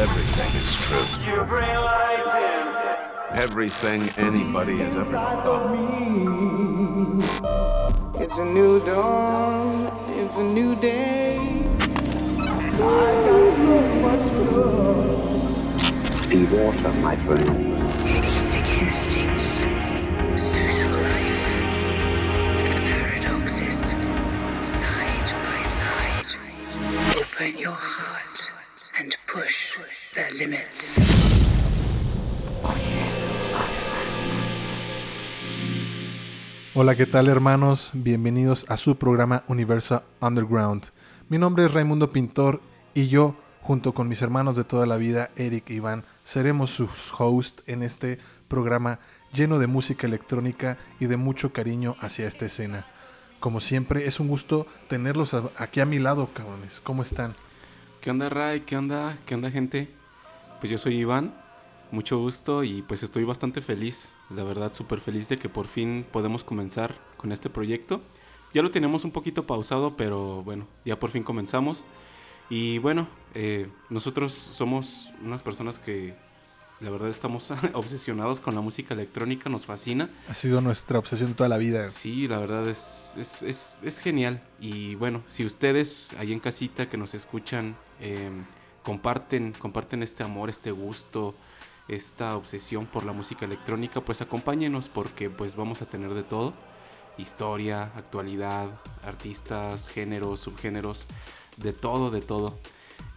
Everything is true. You bring light in. Everything anybody has ever thought. It's a new dawn. It's a new day. I got so much love. Be water, my friend. Basic instincts, social life, paradoxes, side by side. Open your heart and push limits. Hola, ¿qué tal hermanos? Bienvenidos a su programa Universa Underground. Mi nombre es Raimundo Pintor y yo, junto con mis hermanos de toda la vida, Eric e Iván, seremos sus hosts en este programa lleno de música electrónica y de mucho cariño hacia esta escena. Como siempre, es un gusto tenerlos aquí a mi lado, cabrones. ¿Cómo están? ¿Qué onda, Ray? ¿Qué onda? ¿Qué onda, gente? Pues yo soy Iván, mucho gusto y pues estoy bastante feliz, la verdad súper feliz de que por fin podemos comenzar con este proyecto. Ya lo teníamos un poquito pausado, pero bueno, ya por fin comenzamos. Y bueno, eh, nosotros somos unas personas que la verdad estamos obsesionados con la música electrónica, nos fascina. Ha sido nuestra obsesión toda la vida. Sí, la verdad es, es, es- es genial. Y bueno, si ustedes ahí en casita que nos escuchan eh, comparten, comparten este amor, este gusto, esta obsesión por la música electrónica, pues acompáñenos porque pues vamos a tener de todo. Historia, actualidad, artistas, géneros, subgéneros, de todo, de todo.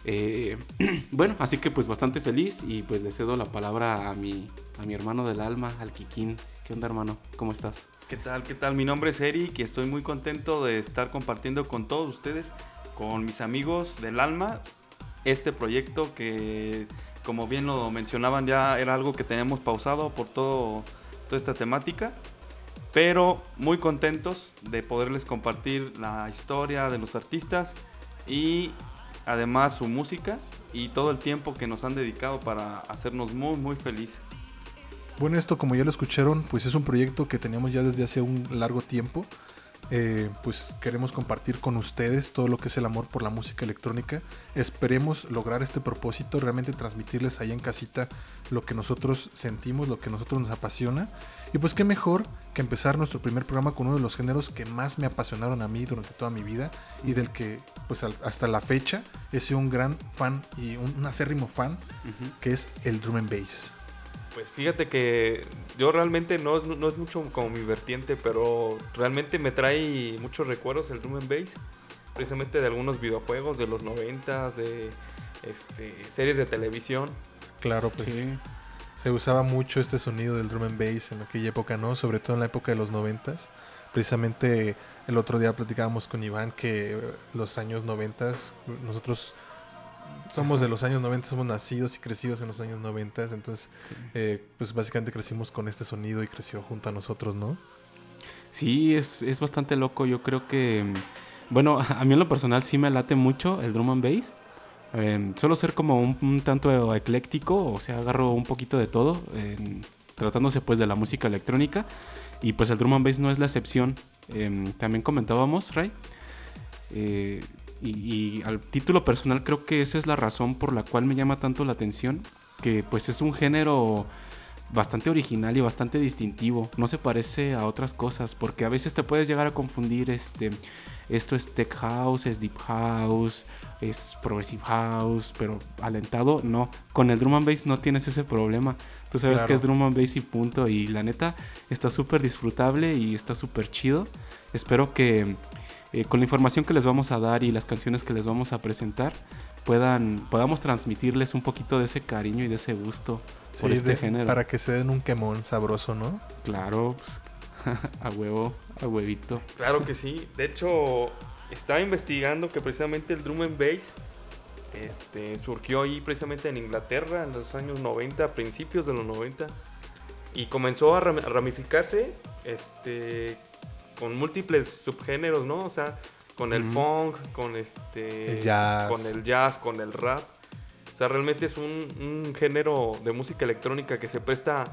Eh, bueno, así que pues bastante feliz y pues le cedo la palabra a mi, a mi hermano del alma, al Kikín. ¿Qué onda hermano? ¿Cómo estás? ¿Qué tal? ¿Qué tal? Mi nombre es Eric y estoy muy contento de estar compartiendo con todos ustedes, con mis amigos del alma, este proyecto que, como bien lo mencionaban, ya era algo que teníamos pausado por todo, toda esta temática. Pero muy contentos de poderles compartir la historia de los artistas y además su música y todo el tiempo que nos han dedicado para hacernos muy, muy felices. Bueno, esto como ya lo escucharon, pues es un proyecto que teníamos ya desde hace un largo tiempo. Eh, pues queremos compartir con ustedes todo lo que es el amor por la música electrónica. Esperemos lograr este propósito, realmente transmitirles ahí en casita lo que nosotros sentimos, lo que nosotros nos apasiona. Y pues qué mejor que empezar nuestro primer programa con uno de los géneros que más me apasionaron a mí durante toda mi vida y del que pues al- hasta la fecha he sido un gran fan y un, un acérrimo fan, que es el drum and bass. Pues fíjate que yo realmente no es, no es mucho como mi vertiente, pero realmente me trae muchos recuerdos el drum and bass, precisamente de algunos videojuegos de los 90 de este, series de televisión. Claro, pues se usaba mucho este sonido del drum and bass en aquella época, ¿no? Sobre todo en la época de los noventas. Precisamente el otro día platicábamos con Iván que los años noventas, nosotros somos de los años 90, somos nacidos y crecidos en los años 90, entonces eh, pues básicamente crecimos con este sonido y creció junto a nosotros, ¿no? Sí, es, es bastante loco. Yo creo que. Bueno, a mí en lo personal sí me late mucho el drum and bass. Eh, suelo ser como un, un tanto ecléctico, o sea, agarro un poquito de todo, eh, tratándose pues de la música electrónica. Y pues el drum and bass no es la excepción. Eh, también comentábamos, Ray. Y, y al título personal creo que esa es la razón por la cual me llama tanto la atención. Que pues es un género bastante original y bastante distintivo. No se parece a otras cosas porque a veces te puedes llegar a confundir este esto es tech house, es deep house, es progressive house, pero alentado no. Con el drum and bass no tienes ese problema. Tú sabes Claro. que es drum and bass y punto y la neta está súper disfrutable y está súper chido. Espero que eh, con la información que les vamos a dar y las canciones que les vamos a presentar puedan podamos transmitirles un poquito de ese cariño y de ese gusto por este de- género. Para que se den un quemón sabroso, ¿no? Claro, pues, a huevo, a huevito. Claro que sí. De hecho, estaba investigando que precisamente el drum and bass este, surgió ahí precisamente en Inglaterra en los años 90, principios de los 90. Y comenzó a ramificarse este, con múltiples subgéneros, ¿no? O sea, con el funk, con este. El jazz. Con el jazz, con el rap. O sea, realmente es un, un género de música electrónica que se presta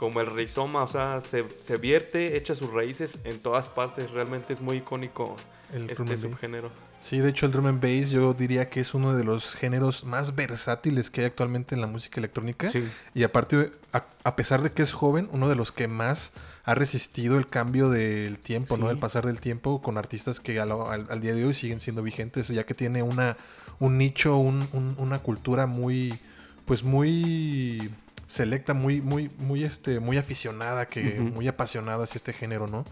como el rizoma, o sea, se, se vierte, echa sus raíces en todas partes. Realmente es muy icónico El este subgénero. Sí, de hecho el drum and bass yo diría que es uno de los géneros más versátiles que hay actualmente en la música electrónica. Sí. Y aparte, a, a pesar de que es joven, uno de los que más ha resistido el cambio del tiempo, ¿no? El pasar del tiempo con artistas que al, al- al día de hoy siguen siendo vigentes, ya que tiene una, un nicho, un- un- una cultura muy, pues muy selecta, muy, muy, muy, este, muy aficionada, que, muy apasionada hacia este género, ¿no?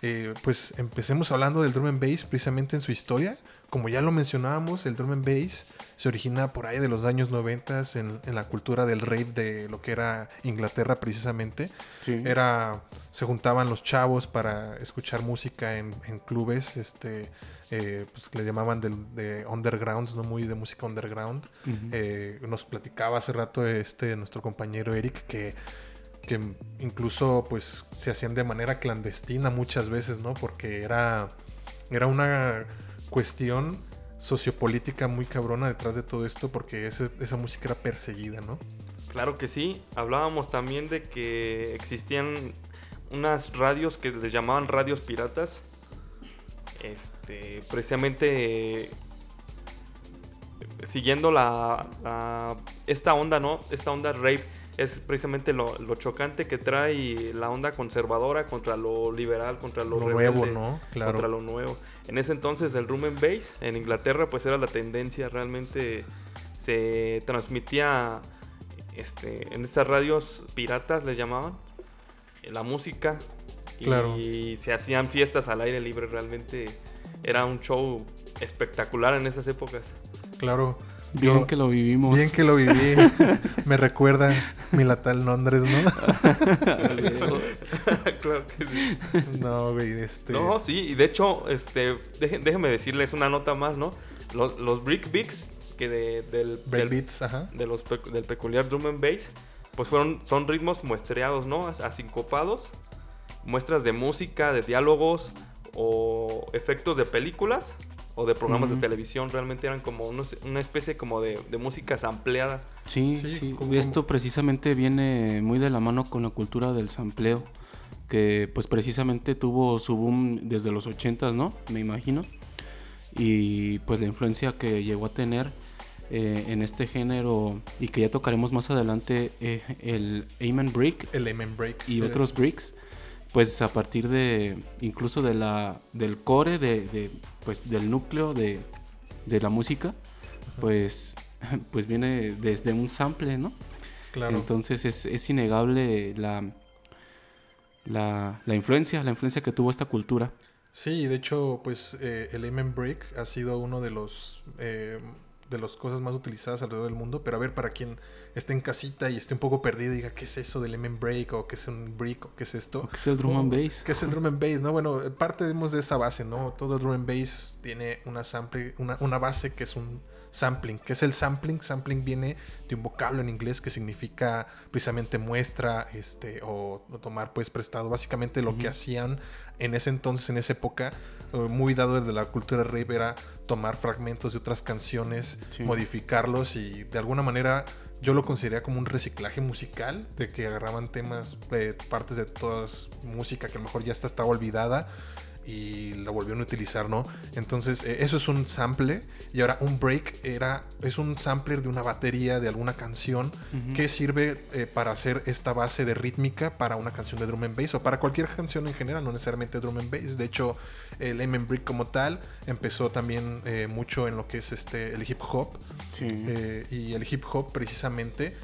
Eh, pues empecemos hablando del drum and bass precisamente en su historia. Como ya lo mencionábamos, el drum and bass se origina por ahí de los años 90 en, en la cultura del rave de lo que era Inglaterra precisamente. Sí. Era, se juntaban los chavos para escuchar música en, en clubes, este, eh, pues le llamaban del- de, undergrounds, no muy de música underground. Eh, nos platicaba hace rato este nuestro compañero Eric que que incluso pues se hacían de manera clandestina muchas veces, ¿no? Porque era, era una cuestión sociopolítica muy cabrona detrás de todo esto porque ese- esa música era perseguida, ¿no? Claro que sí. Hablábamos también de que existían unas radios que les llamaban radios piratas. Este, precisamente eh, siguiendo la, la- esta onda, ¿no? Esta onda rave es precisamente lo, lo chocante que trae la onda conservadora contra lo liberal, contra lo, Lo nuevo, rebelde, ¿no? Claro. Contra lo nuevo. En ese entonces el drum and bass en Inglaterra pues era la tendencia, realmente se transmitía este, en estas radios piratas les llamaban eh, la música y Claro. se hacían fiestas al aire libre, realmente era un show espectacular en esas épocas. Claro. Bien Yo- que lo vivimos. Bien que lo viví. Me recuerda mi natal Londres, ¿no? claro que sí. No, güey, este... No, sí, y de hecho, este, déjenme decirles una nota más, ¿no? Los, los break beats que de, del, del- Breakbeats, ajá. de los del peculiar drum and bass, pues fueron, son ritmos muestreados, ¿no? As- Asincopados, muestras de música, de diálogos o efectos de películas o de programas de televisión. Realmente eran como unos- una especie como de, de música sampleada. Sí, Sí, sí. como- Esto precisamente viene muy de la mano con la cultura del sampleo, que pues precisamente tuvo su boom desde los 80s, ¿no? Me imagino. Y pues la influencia que llegó a tener eh, en este género y que ya tocaremos más adelante, eh, el Amen Break El Amen Break. y Eh, otros bricks, pues a partir de incluso de la del core de, de, pues del núcleo de, de la música, pues pues viene desde un sample, ¿no? Claro. Entonces es, es innegable la, la la influencia, la influencia que tuvo esta cultura. Sí, de hecho, pues eh, el Amen Break ha sido uno de los eh, de las cosas más utilizadas alrededor del mundo. Pero a ver, para quien esté en casita y esté un poco perdido y diga qué es eso del Amen Break o qué es un break o qué es esto. ¿O qué es el drum and bass? ¿Qué es el drum and bass? No, bueno, partimos de esa base, ¿no? Todo drum and bass tiene una sample, una, una base que es un sampling. ¿Qué es el sampling? Sampling viene de un vocablo en inglés que significa precisamente muestra, este, o, o tomar pues prestado. Básicamente lo que hacían en ese entonces, en esa época, eh, muy dado de la cultura rave, era tomar fragmentos de otras canciones, Sí. modificarlos y de alguna manera yo lo consideraría como un reciclaje musical, de que agarraban temas, eh, partes de toda música que a lo mejor ya está, estaba olvidada y la volvieron a utilizar, ¿no? Entonces, eh, eso es un sample y ahora un break era, es un sampler de una batería de alguna canción que sirve eh, para hacer esta base de rítmica para una canción de drum and bass o para cualquier canción en general, no necesariamente drum and bass. De hecho, el Amen Break como tal empezó también eh, mucho en lo que es este, el hip hop. Sí. Y el hip hop precisamente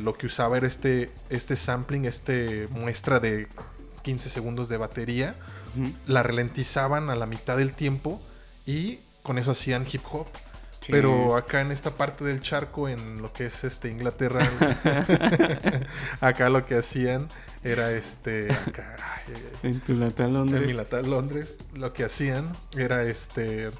lo que usaba era este, este sampling, este muestra de 15 segundos de batería, la ralentizaban a la mitad del tiempo y con eso hacían hip hop. Sí. Pero acá en esta parte del charco, en lo que es este Inglaterra, acá lo que hacían era este acá, ay, ay, En tu natal en Londres. mi natal Londres, lo que hacían era este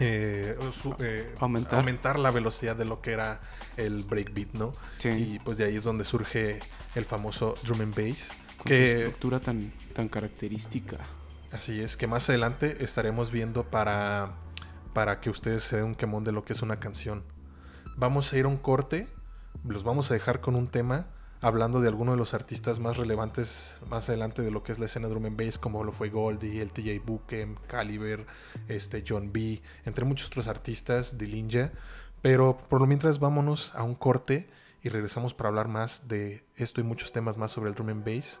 eh, su- eh, Aumentar. aumentar la velocidad de lo que era el breakbeat, ¿no? Sí. Y pues de ahí es donde surge el famoso drum and bass. Con su Que estructura tan, tan característica. así es, que más adelante estaremos viendo para, para que ustedes se den un quemón de lo que es una canción. Vamos a ir a un corte, los vamos a dejar con un tema. hablando de algunos de los artistas más relevantes más adelante de lo que es la escena drum and bass, como lo fue Goldie, el TJ Buchem, Caliber, este John B, entre muchos otros artistas, Dillinja. Pero por lo mientras vámonos a un corte y regresamos para hablar más de esto y muchos temas más sobre el drum and bass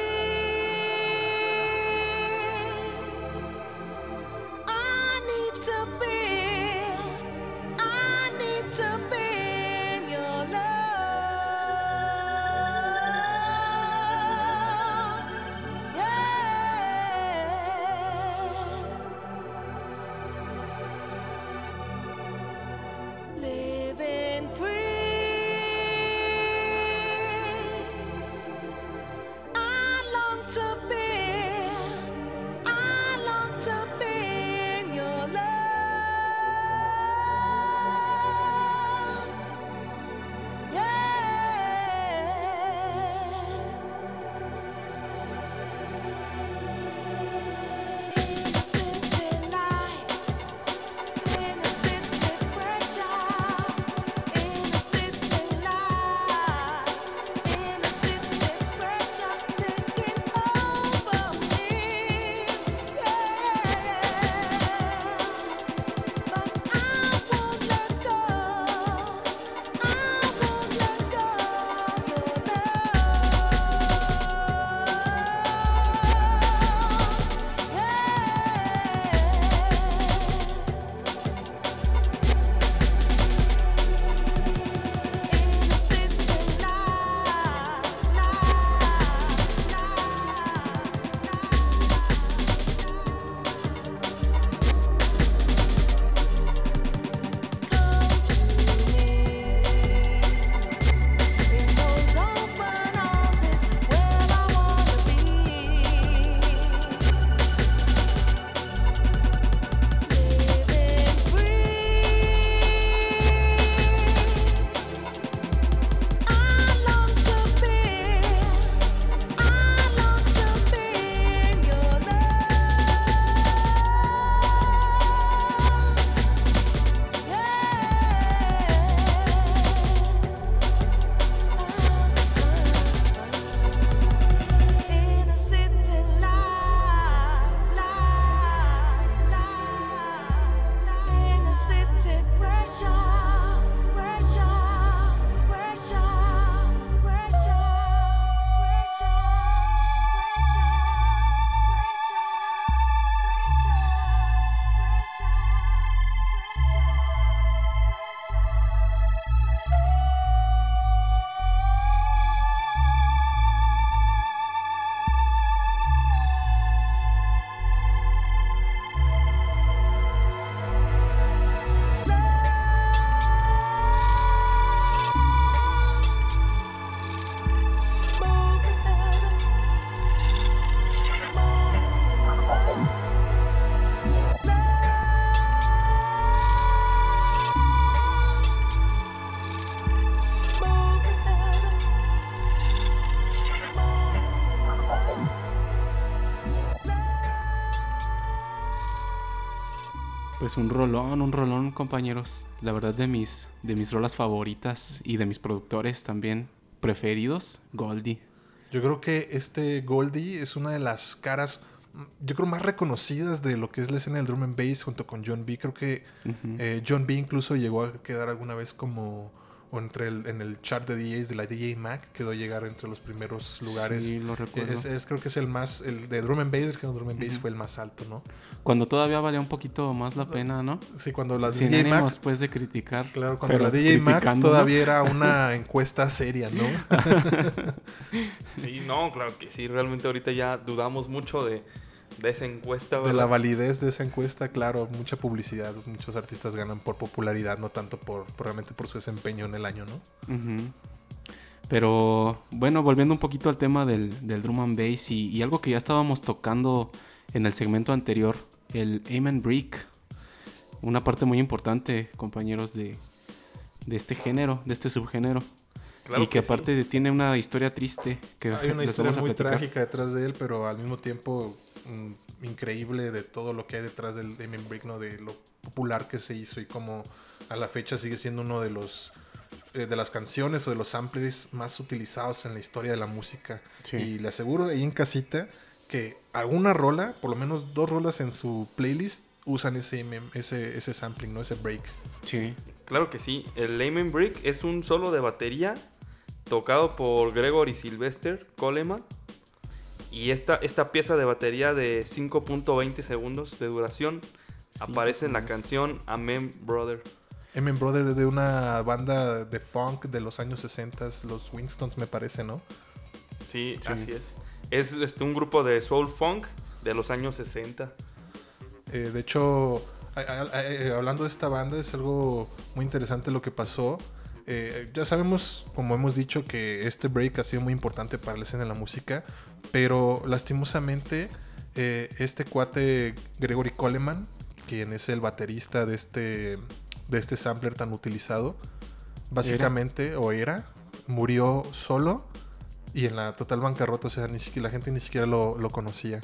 Pues un rolón, un rolón, compañeros. La verdad de mis, de mis rolas favoritas y de mis productores también preferidos, Goldie. Yo creo que este Goldie es una de las caras, yo creo, más reconocidas de lo que es la escena del drum and bass junto con John B. Creo que eh, John B. incluso llegó a quedar alguna vez como o entre el, en el chart de DJs de la DJ Mac, quedó a llegar entre los primeros lugares. Sí, lo recuerdo. Es, es- creo que es el más, el de drum and bass, el género drum and bass fue el más alto, ¿no? Cuando todavía valía un poquito más la pena, ¿no? Sí, cuando la Sin DJ Mac ánimos, pues, de criticar. Claro, cuando la DJ Mac todavía era una encuesta seria, ¿no? Sí, no, claro que sí. Realmente ahorita ya dudamos mucho de, de esa encuesta. de ¿verdad? la validez de esa encuesta, claro, mucha publicidad. Muchos artistas ganan por popularidad, no tanto por, por realmente por su desempeño en el año, ¿no? Pero bueno, volviendo un poquito al tema del, del drum and bass y, y algo que ya estábamos tocando en el segmento anterior, el aim and break. Una parte muy importante, compañeros, de, de este género, de este subgénero. Claro y que, aparte de- tiene una historia triste que Hay una les historia vamos a muy platicar. trágica detrás de él, pero al mismo tiempo mm, increíble de todo lo que hay detrás del Damien Brick, ¿no? De lo popular que se hizo y cómo a la fecha sigue siendo uno de los eh, de las canciones o de los samplers más utilizados en la historia de la música. Sí. Y le aseguro ahí en casita que alguna rola, por lo menos dos rolas en su playlist usan ese ese ese sampling, no ese break. Sí. Claro que sí. El Layman Brick es un solo de batería tocado por Gregory Sylvester Coleman. Y esta, esta pieza de batería de 5.20 segundos de duración aparece en la canción Amen Brother. Emin Brother es de una banda de funk de los años 60, los Winstons me parece, ¿no? Sí, Sí. así es. Es este, un grupo de soul funk de los años 60. Eh, de hecho, a- a- a- eh, hablando de esta banda, es algo muy interesante lo que pasó. Eh, ya sabemos, como hemos dicho, que este break ha sido muy importante para la escena de la música, pero lastimosamente eh, este cuate Gregory Coleman, quien es el baterista de este, de este sampler tan utilizado, básicamente, o era, murió solo y en la total bancarrota, o sea, ni siquiera, la gente ni siquiera lo, lo conocía.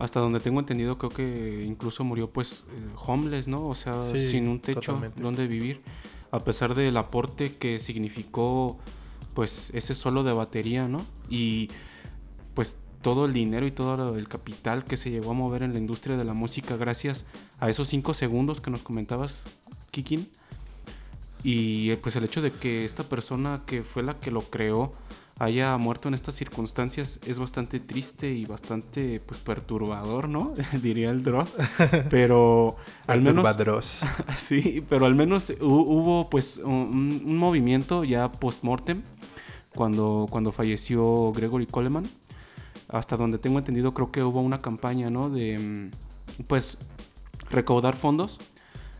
Hasta donde tengo entendido, creo que incluso murió pues eh, homeless, ¿no? O sea, Sí, sin un techo totalmente. donde vivir. A pesar del aporte que significó pues ese solo de batería, ¿no? Y pues todo el dinero y todo el capital que se llegó a mover en la industria de la música gracias a esos cinco segundos que nos comentabas, Kikin. Y pues el hecho de que esta persona que fue la que lo creó haya muerto en estas circunstancias es bastante triste y bastante pues perturbador, ¿no? Diría el Dross. Pero al menos sí, pero al menos hu- hubo pues un, un movimiento ya post-mortem cuando, cuando falleció Gregory Coleman. Hasta donde tengo entendido creo que hubo una campaña, ¿no? De mm, pues recaudar fondos.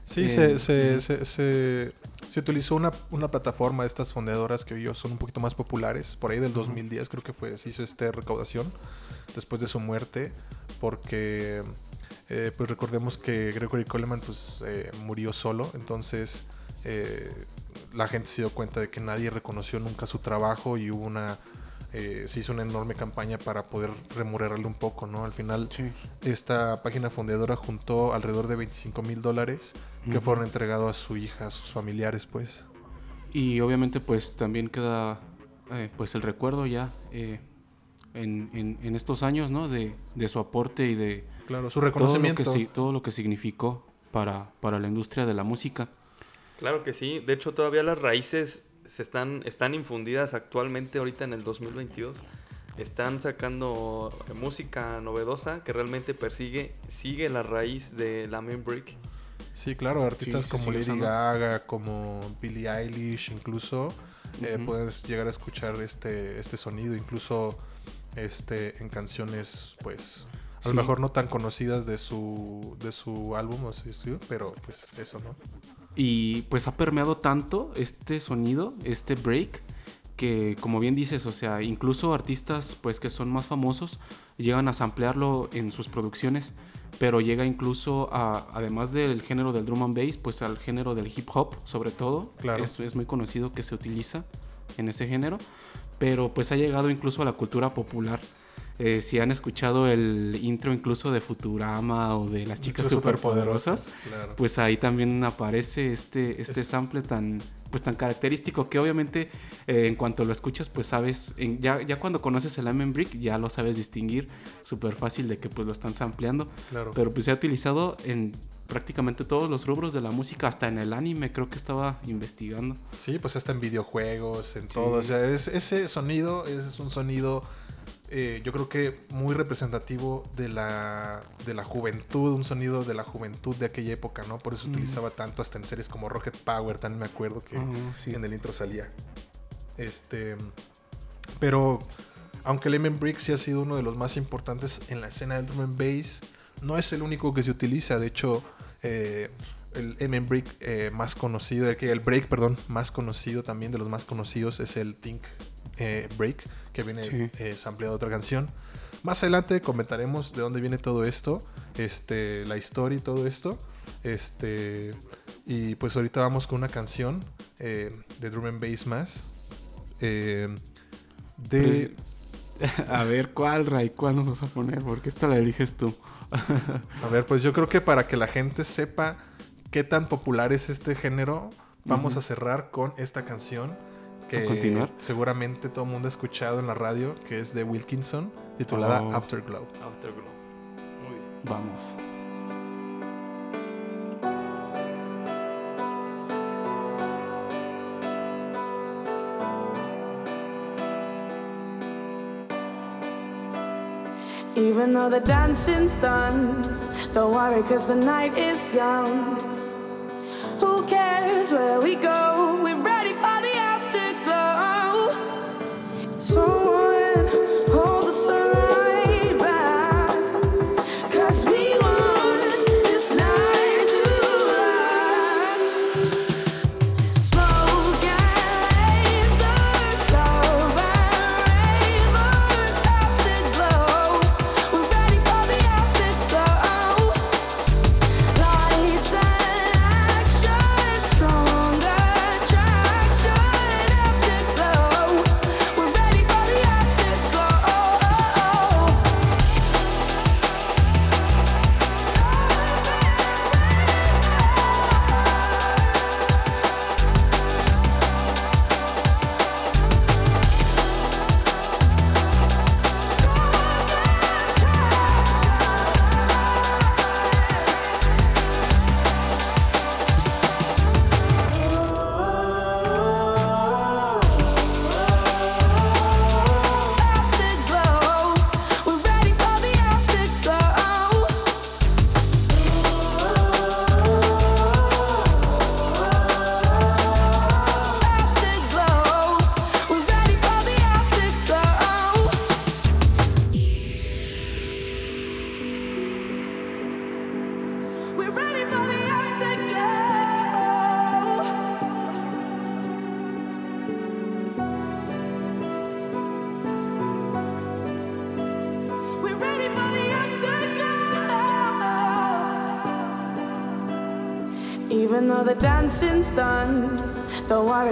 Sí, Eh, se, se, ujú. se, se- se utilizó una, una plataforma de estas fondeadoras que hoy son un poquito más populares. Por ahí del 2010 creo que fue, se hizo esta recaudación después de su muerte. Porque eh, pues recordemos que Gregory Coleman pues, eh, murió solo. Entonces eh, la gente se dio cuenta de que nadie reconoció nunca su trabajo y hubo una... eh, se hizo una enorme campaña para poder remunerarle un poco, ¿no? Al final esta página fondeadora juntó alrededor de 25 mil dólares que Ujú. fueron entregados a su hija, a sus familiares, pues. Y obviamente pues también queda eh, pues el recuerdo ya eh, en, en- en estos años, ¿no? De, de su aporte y de Claro, su todo lo, que, reconocimiento. todo lo que significó para, para la industria de la música. Claro que sí. De hecho, todavía las raíces se están, están infundidas actualmente ahorita en el 2022. Están sacando música novedosa que realmente persigue, sigue la raíz de la main brick. Sí, claro, artistas como Lady usando. Gaga, como Billie Eilish, incluso eh, puedes llegar a escuchar este, este sonido, incluso este en canciones, pues, a lo mejor no tan conocidas de su, de su álbum o su estudio, pero pues eso, ¿no? Y pues ha permeado tanto este sonido, este break, que como bien dices, o sea, incluso artistas pues que son más famosos llegan a samplearlo en sus producciones, pero llega incluso a, además del género del drum and bass, pues al género del hip hop, sobre todo. Claro. Es, es muy conocido que se utiliza en ese género, pero pues ha llegado incluso a la cultura popular. Eh, si han escuchado el intro incluso de Futurama o de las chicas superpoderosas, Claro. pues ahí también aparece este, este sample tan, pues tan característico que obviamente eh, en cuanto lo escuchas pues sabes, en- ya, ya cuando conoces el Amen Brick ya lo sabes distinguir súper fácil de que pues lo están sampleando, Claro. pero pues se ha utilizado en prácticamente todos los rubros de la música, hasta en el anime creo que estaba investigando. Sí, pues hasta en videojuegos, en todo. O sea, es- ese sonido es un sonido, eh, yo creo que muy representativo de la, de la juventud, un sonido de la juventud de aquella época, ¿no? Por eso se utilizaba tanto hasta en series como Rocket Power, también me acuerdo que sí. en el intro salía. Este, pero aunque el Emen Brick sí ha sido uno de los más importantes en la escena del drum and bass, no es el único que se utiliza. De hecho, eh, el Emen Brick eh, más conocido, el, break, perdón, más conocido también de los más conocidos es el Think eh, Break, que viene Sí. eh, sampleado de otra canción. Más adelante comentaremos de dónde viene todo esto, este, la historia y todo esto. Este, Y pues ahorita vamos con una canción eh, de drum and bass más. eh, de... A ver, ¿cuál, Ray? ¿Cuál nos vas a poner? Porque esta la eliges tú. A ver, pues yo creo que para que la gente sepa qué tan popular es este género, vamos a cerrar con esta canción que ¿A continuar? seguramente todo el mundo ha escuchado en la radio, que es de Wilkinson, titulada Oh. Afterglow. Afterglow. Muy bien. Vamos. Even though the dancing's done, don't worry, cause the night is young. Who cares where we go? We're ready for the afterglow.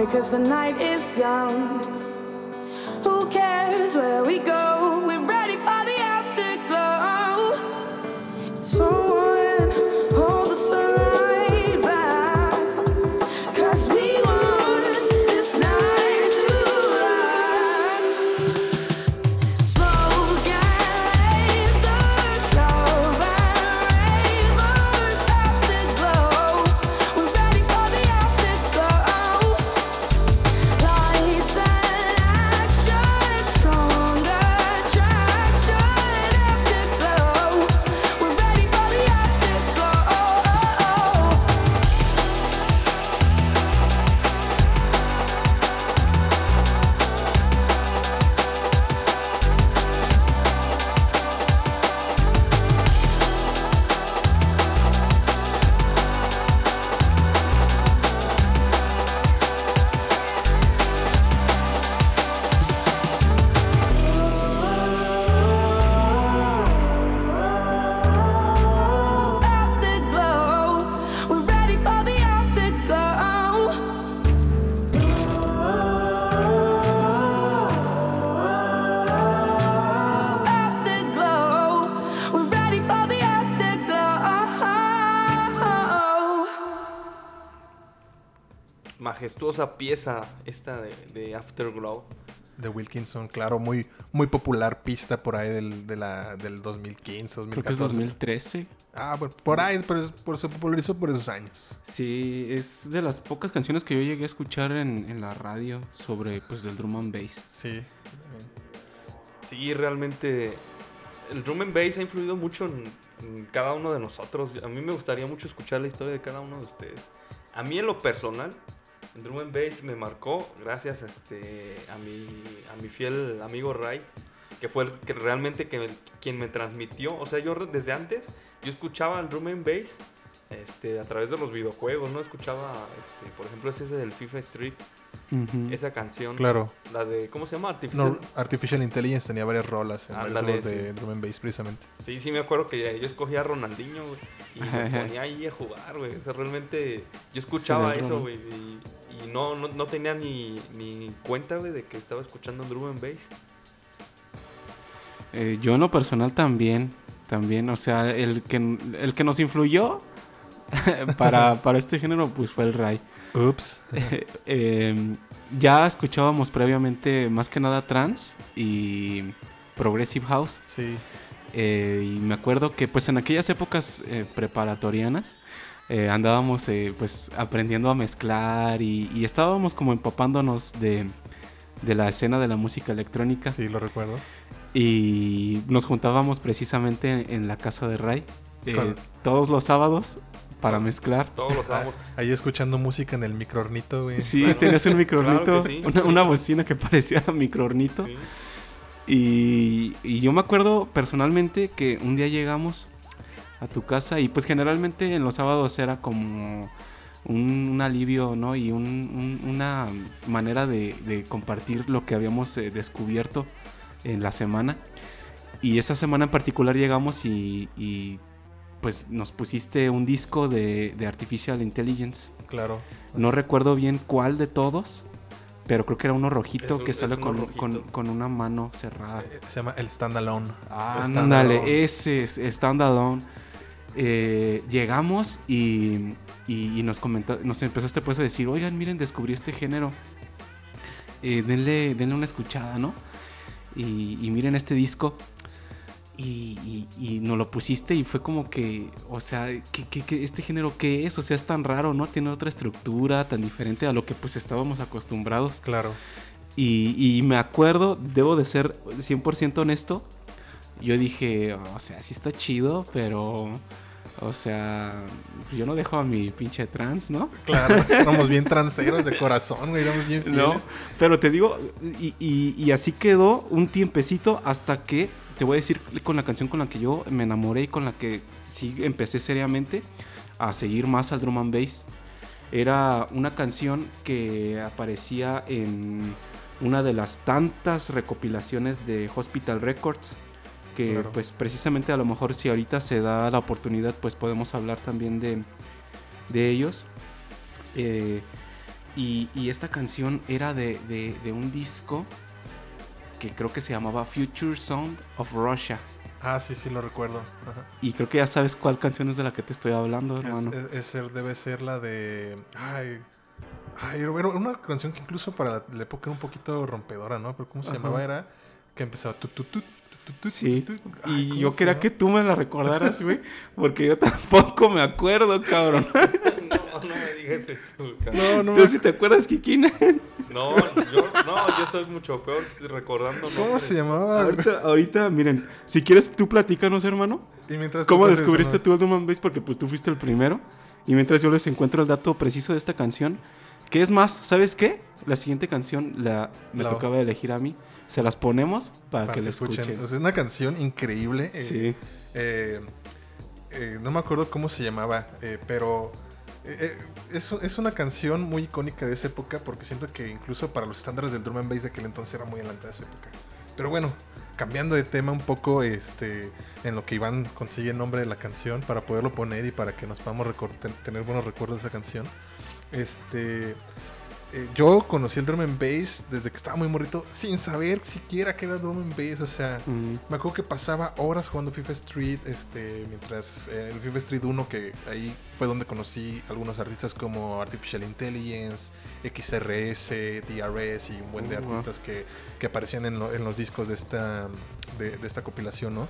Cause the night is young. Majestuosa pieza esta de, de Afterglow. De Wilkinson, claro, muy, muy popular pista por ahí del, de la, del 2015, Creo que es 2014. 2013. Ah, bueno, por ahí, pero es- por, se popularizó por esos años. Sí, es de las pocas canciones que yo llegué a escuchar en, en la radio sobre pues del drum and bass. Sí. Sí, realmente el drum and bass ha influido mucho en, en cada uno de nosotros. A mí me gustaría mucho escuchar la historia de cada uno de ustedes. A mí en lo personal, el drum and bass me marcó gracias a, este, a, mi, a mi fiel amigo Ray, que fue el que realmente que, quien me transmitió. O sea, yo desde antes, yo escuchaba el drum and bass este, a través de los videojuegos, ¿no? Escuchaba, este, por ejemplo, ese del FIFA Street, esa canción. Claro. La de, ¿cómo se llama? Artificial. No, Artificial Intelligence tenía varias rolas en varios juegos de sí. drum and bass precisamente. Sí, sí, me acuerdo que yo escogía a Ronaldinho, güey. Y me ponía ahí a jugar, güey. O sea, realmente yo escuchaba eso, güey. Y, y no, no, no tenía ni, ni cuenta, güey, de que estaba escuchando drum and bass. Eh, yo en lo personal también, también, o sea, el que, el que nos influyó para, para este género pues fue el Ray. Ups. Eh, ya escuchábamos previamente más que nada trance y progressive house. Sí. Eh, y me acuerdo que pues en aquellas épocas eh, preparatorianas eh, andábamos eh, pues aprendiendo a mezclar y, y estábamos como empapándonos de, de la escena de la música electrónica. Sí, lo recuerdo. Y nos juntábamos precisamente en, en la casa de Ray eh, todos los sábados para mezclar. Todos lo sabemos. Ahí escuchando música en el microornito, güey. Sí, tenías un microornito, Claro sí. una, una bocina que parecía microornito. Sí. Y, y yo me acuerdo personalmente que un día llegamos a tu casa y pues generalmente en los sábados era como un, un alivio, ¿no? Y un- un- una manera de, de compartir lo que habíamos eh, descubierto en la semana. Y esa semana en particular llegamos y, y, pues nos pusiste un disco de, de Artificial Intelligence. Claro. No recuerdo bien cuál de todos, pero creo que era uno rojito un- que sale con, con- con una mano cerrada. Eh, Se llama El Standalone. Ándale, Standalone. ese es Standalone. Eh, llegamos y, y- y nos comentó, nos empezaste pues a decir, oigan, miren, descubrí este género. Eh, denle, denle una escuchada, ¿no? Y, y miren este disco. Y, y- nos lo pusiste y fue como que, o sea, ¿qué, qué- qué- este género qué es? O sea, es tan raro, ¿no? Tiene otra estructura tan diferente a lo que pues estábamos acostumbrados. Claro. Y, y me acuerdo, debo de ser 100% honesto. Yo dije, o sea, sí está chido, pero. O sea, yo no dejo a mi pinche trans, ¿no? Claro. Éramos bien transeros de corazón, güey. Éramos bien fieles. No, pero te digo, y, y- y así quedó un tiempecito hasta que, te voy a decir con la canción con la que yo me enamoré y con la que sí empecé seriamente a seguir más al drum and bass. Era una canción que aparecía en una de las tantas recopilaciones de Hospital Records. Que Claro. pues precisamente a lo mejor si ahorita se da la oportunidad pues podemos hablar también de, de ellos. Eh, y, y esta canción era de, de- de un disco que creo que se llamaba Future Sound of Russia. Ah, sí, sí, lo recuerdo. Ajá. Y creo que ya sabes cuál canción es de la que te estoy hablando, hermano. Es, es- es el- debe ser la de. Ay. Ay, era una canción que incluso para la, época era un poquito rompedora, ¿no? Pero ¿cómo se Ajá. llamaba? Era que empezaba. tu, tu, tu, Sí, y Ay, ¿cómo yo quería que tú me la recordaras, güey, porque yo tampoco me acuerdo, cabrón. No, no me digas eso, cabrón. No, no. ¿Tú sí te acuerdas, Kikina? No, yo, no, yo soy mucho peor recordando ¿Cómo nombres. se llamaba? ahorita, ahorita, miren, si quieres tú platícanos, hermano. Y mientras ¿Cómo descubriste ¿no? tú el Drum and Bass? Porque pues tú fuiste el primero. Y mientras yo les encuentro el dato preciso de esta canción. Que es más, ¿sabes qué? La siguiente canción la, me La- tocaba elegir a mí. Se las ponemos para, Para que la escuchen. Sea, es una canción increíble. eh, Sí. eh, eh, no me acuerdo cómo se llamaba, pero es, es una canción muy icónica de esa época porque siento que incluso para los estándares del drum and bass de aquel entonces era muy adelantada de su época. Pero bueno, cambiando de tema un poco, este, en lo que Iván consigue el nombre de la canción para poderlo poner y para que nos podamos tener buenos recuerdos de esa canción. Este, eh, yo conocí el drum and bass desde que estaba muy morrito sin saber siquiera que era drum and bass, o sea. Mm, Me acuerdo que pasaba horas jugando FIFA Street, este, mientras eh, el FIFA Street 1, que ahí fue donde conocí algunos artistas como Artificial Intelligence, XRS, DRS y un buen de Oh, wow. artistas que, que aparecían en, lo- en los discos de esta, de, de esta compilación, ¿no?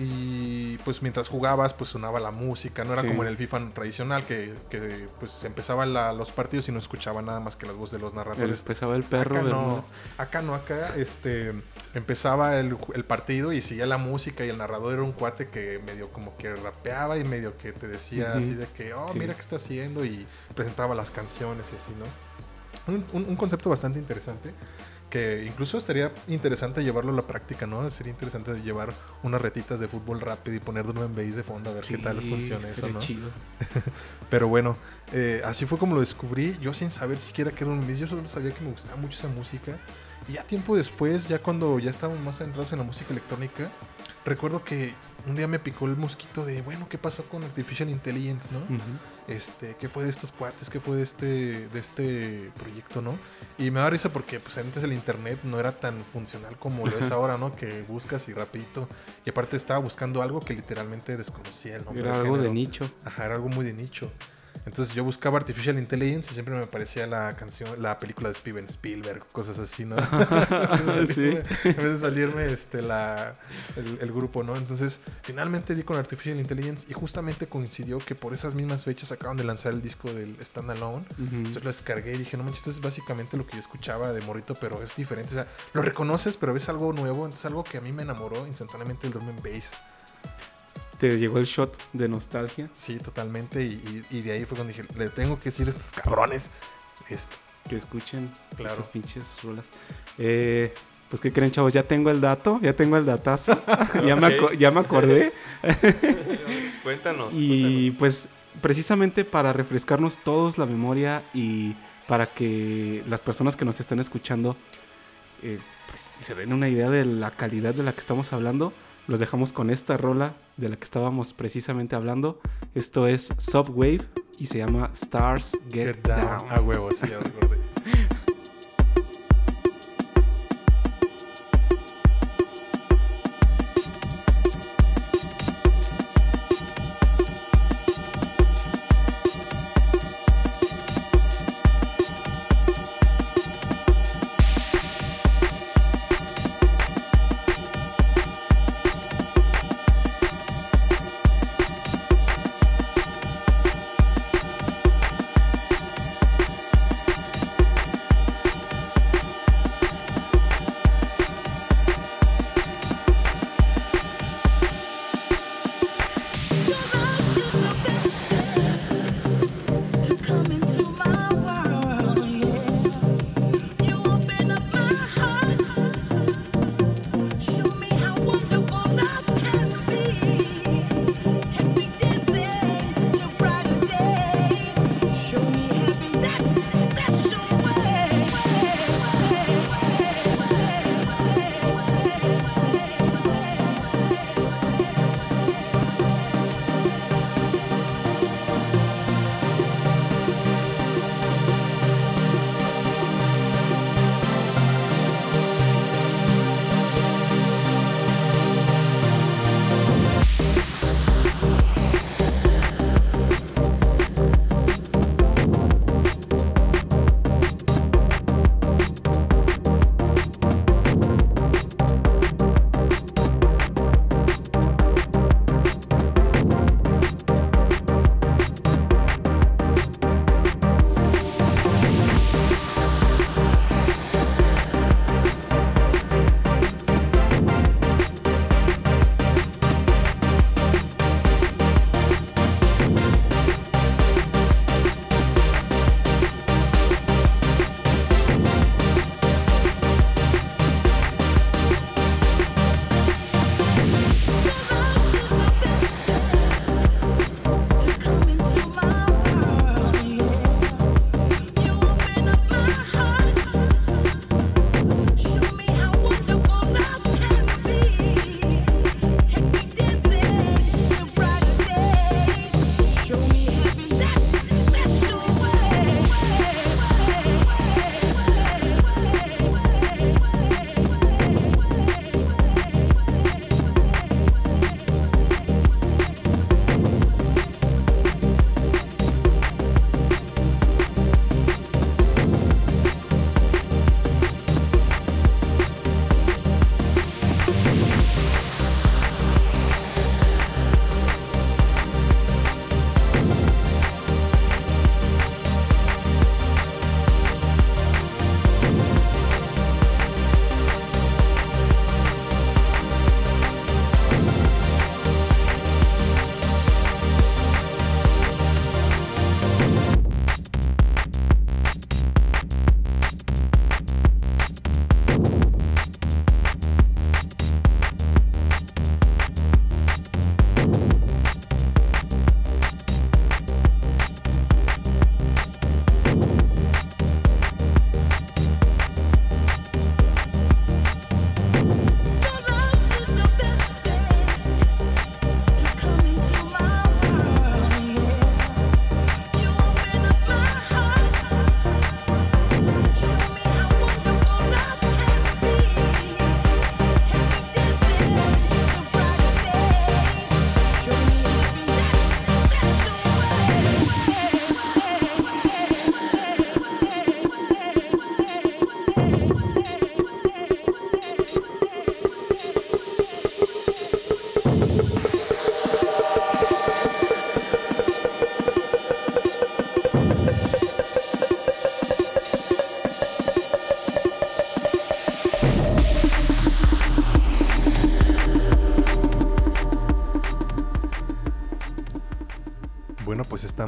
Y pues mientras jugabas, pues sonaba la música, no era Sí. como en el FIFA tradicional que, que pues empezaban los partidos y no escuchaba nada más que las voces de los narradores. empezaba el perro, Acá no, acá no, acá este, empezaba el, el partido y seguía la música y el narrador era un cuate que medio como que rapeaba y medio que te decía así de que, oh, Sí. mira qué está haciendo y presentaba las canciones y así, ¿no? Un, un- un concepto bastante interesante. Que incluso estaría interesante llevarlo a la práctica, ¿no? Sería interesante llevar unas retitas de fútbol rápido y poner drum and bass de fondo a ver qué tal Sí, funciona eso, ¿no? chido. Pero bueno, eh, así fue como lo descubrí. Yo sin saber siquiera que era un bass, yo solo sabía que me gustaba mucho esa música. Y ya tiempo después, ya cuando ya estábamos más centrados en la música electrónica, recuerdo que un día me picó el mosquito de, bueno, ¿qué pasó con Artificial Intelligence, no? Este, ¿qué fue de estos cuates? ¿Qué fue de este, de este proyecto, no? Y me da risa porque pues antes el internet no era tan funcional como lo es ahora, ¿no? Que buscas y rapidito. Y aparte estaba buscando algo que literalmente desconocía el nombre. Era algo de nicho. Ajá, era algo muy de nicho. Entonces yo buscaba Artificial Intelligence y siempre me parecía la canción, la película de Steven Spielberg, cosas así, ¿no? en, vez Sí. en vez de salirme, este, la, el, el grupo, ¿no? Entonces finalmente di con Artificial Intelligence y justamente coincidió que por esas mismas fechas acaban de lanzar el disco del Standalone. Entonces lo descargué y dije, no manches, esto es básicamente lo que yo escuchaba de morrito, pero es diferente. O sea, lo reconoces, pero ves algo nuevo. Entonces algo que a mí me enamoró instantáneamente el drum and bass. Te llegó el shot de nostalgia. Sí, totalmente. Y, y- y de ahí fue cuando dije, le tengo que decir a estos cabrones. Esto. Que escuchen Claro. estas pinches rolas. Eh, pues, ¿qué creen, chavos? Ya tengo el dato, ya tengo el datazo. ya, me ya me acordé. Cuéntanos. Y pues, precisamente para refrescarnos todos la memoria y para que las personas que nos están escuchando eh, pues, se den una idea de la calidad de la que estamos hablando, los dejamos con esta rola de la que estábamos precisamente hablando. Esto es Subwave y se llama Stars Get, Get down. Down. A huevo, sí, ya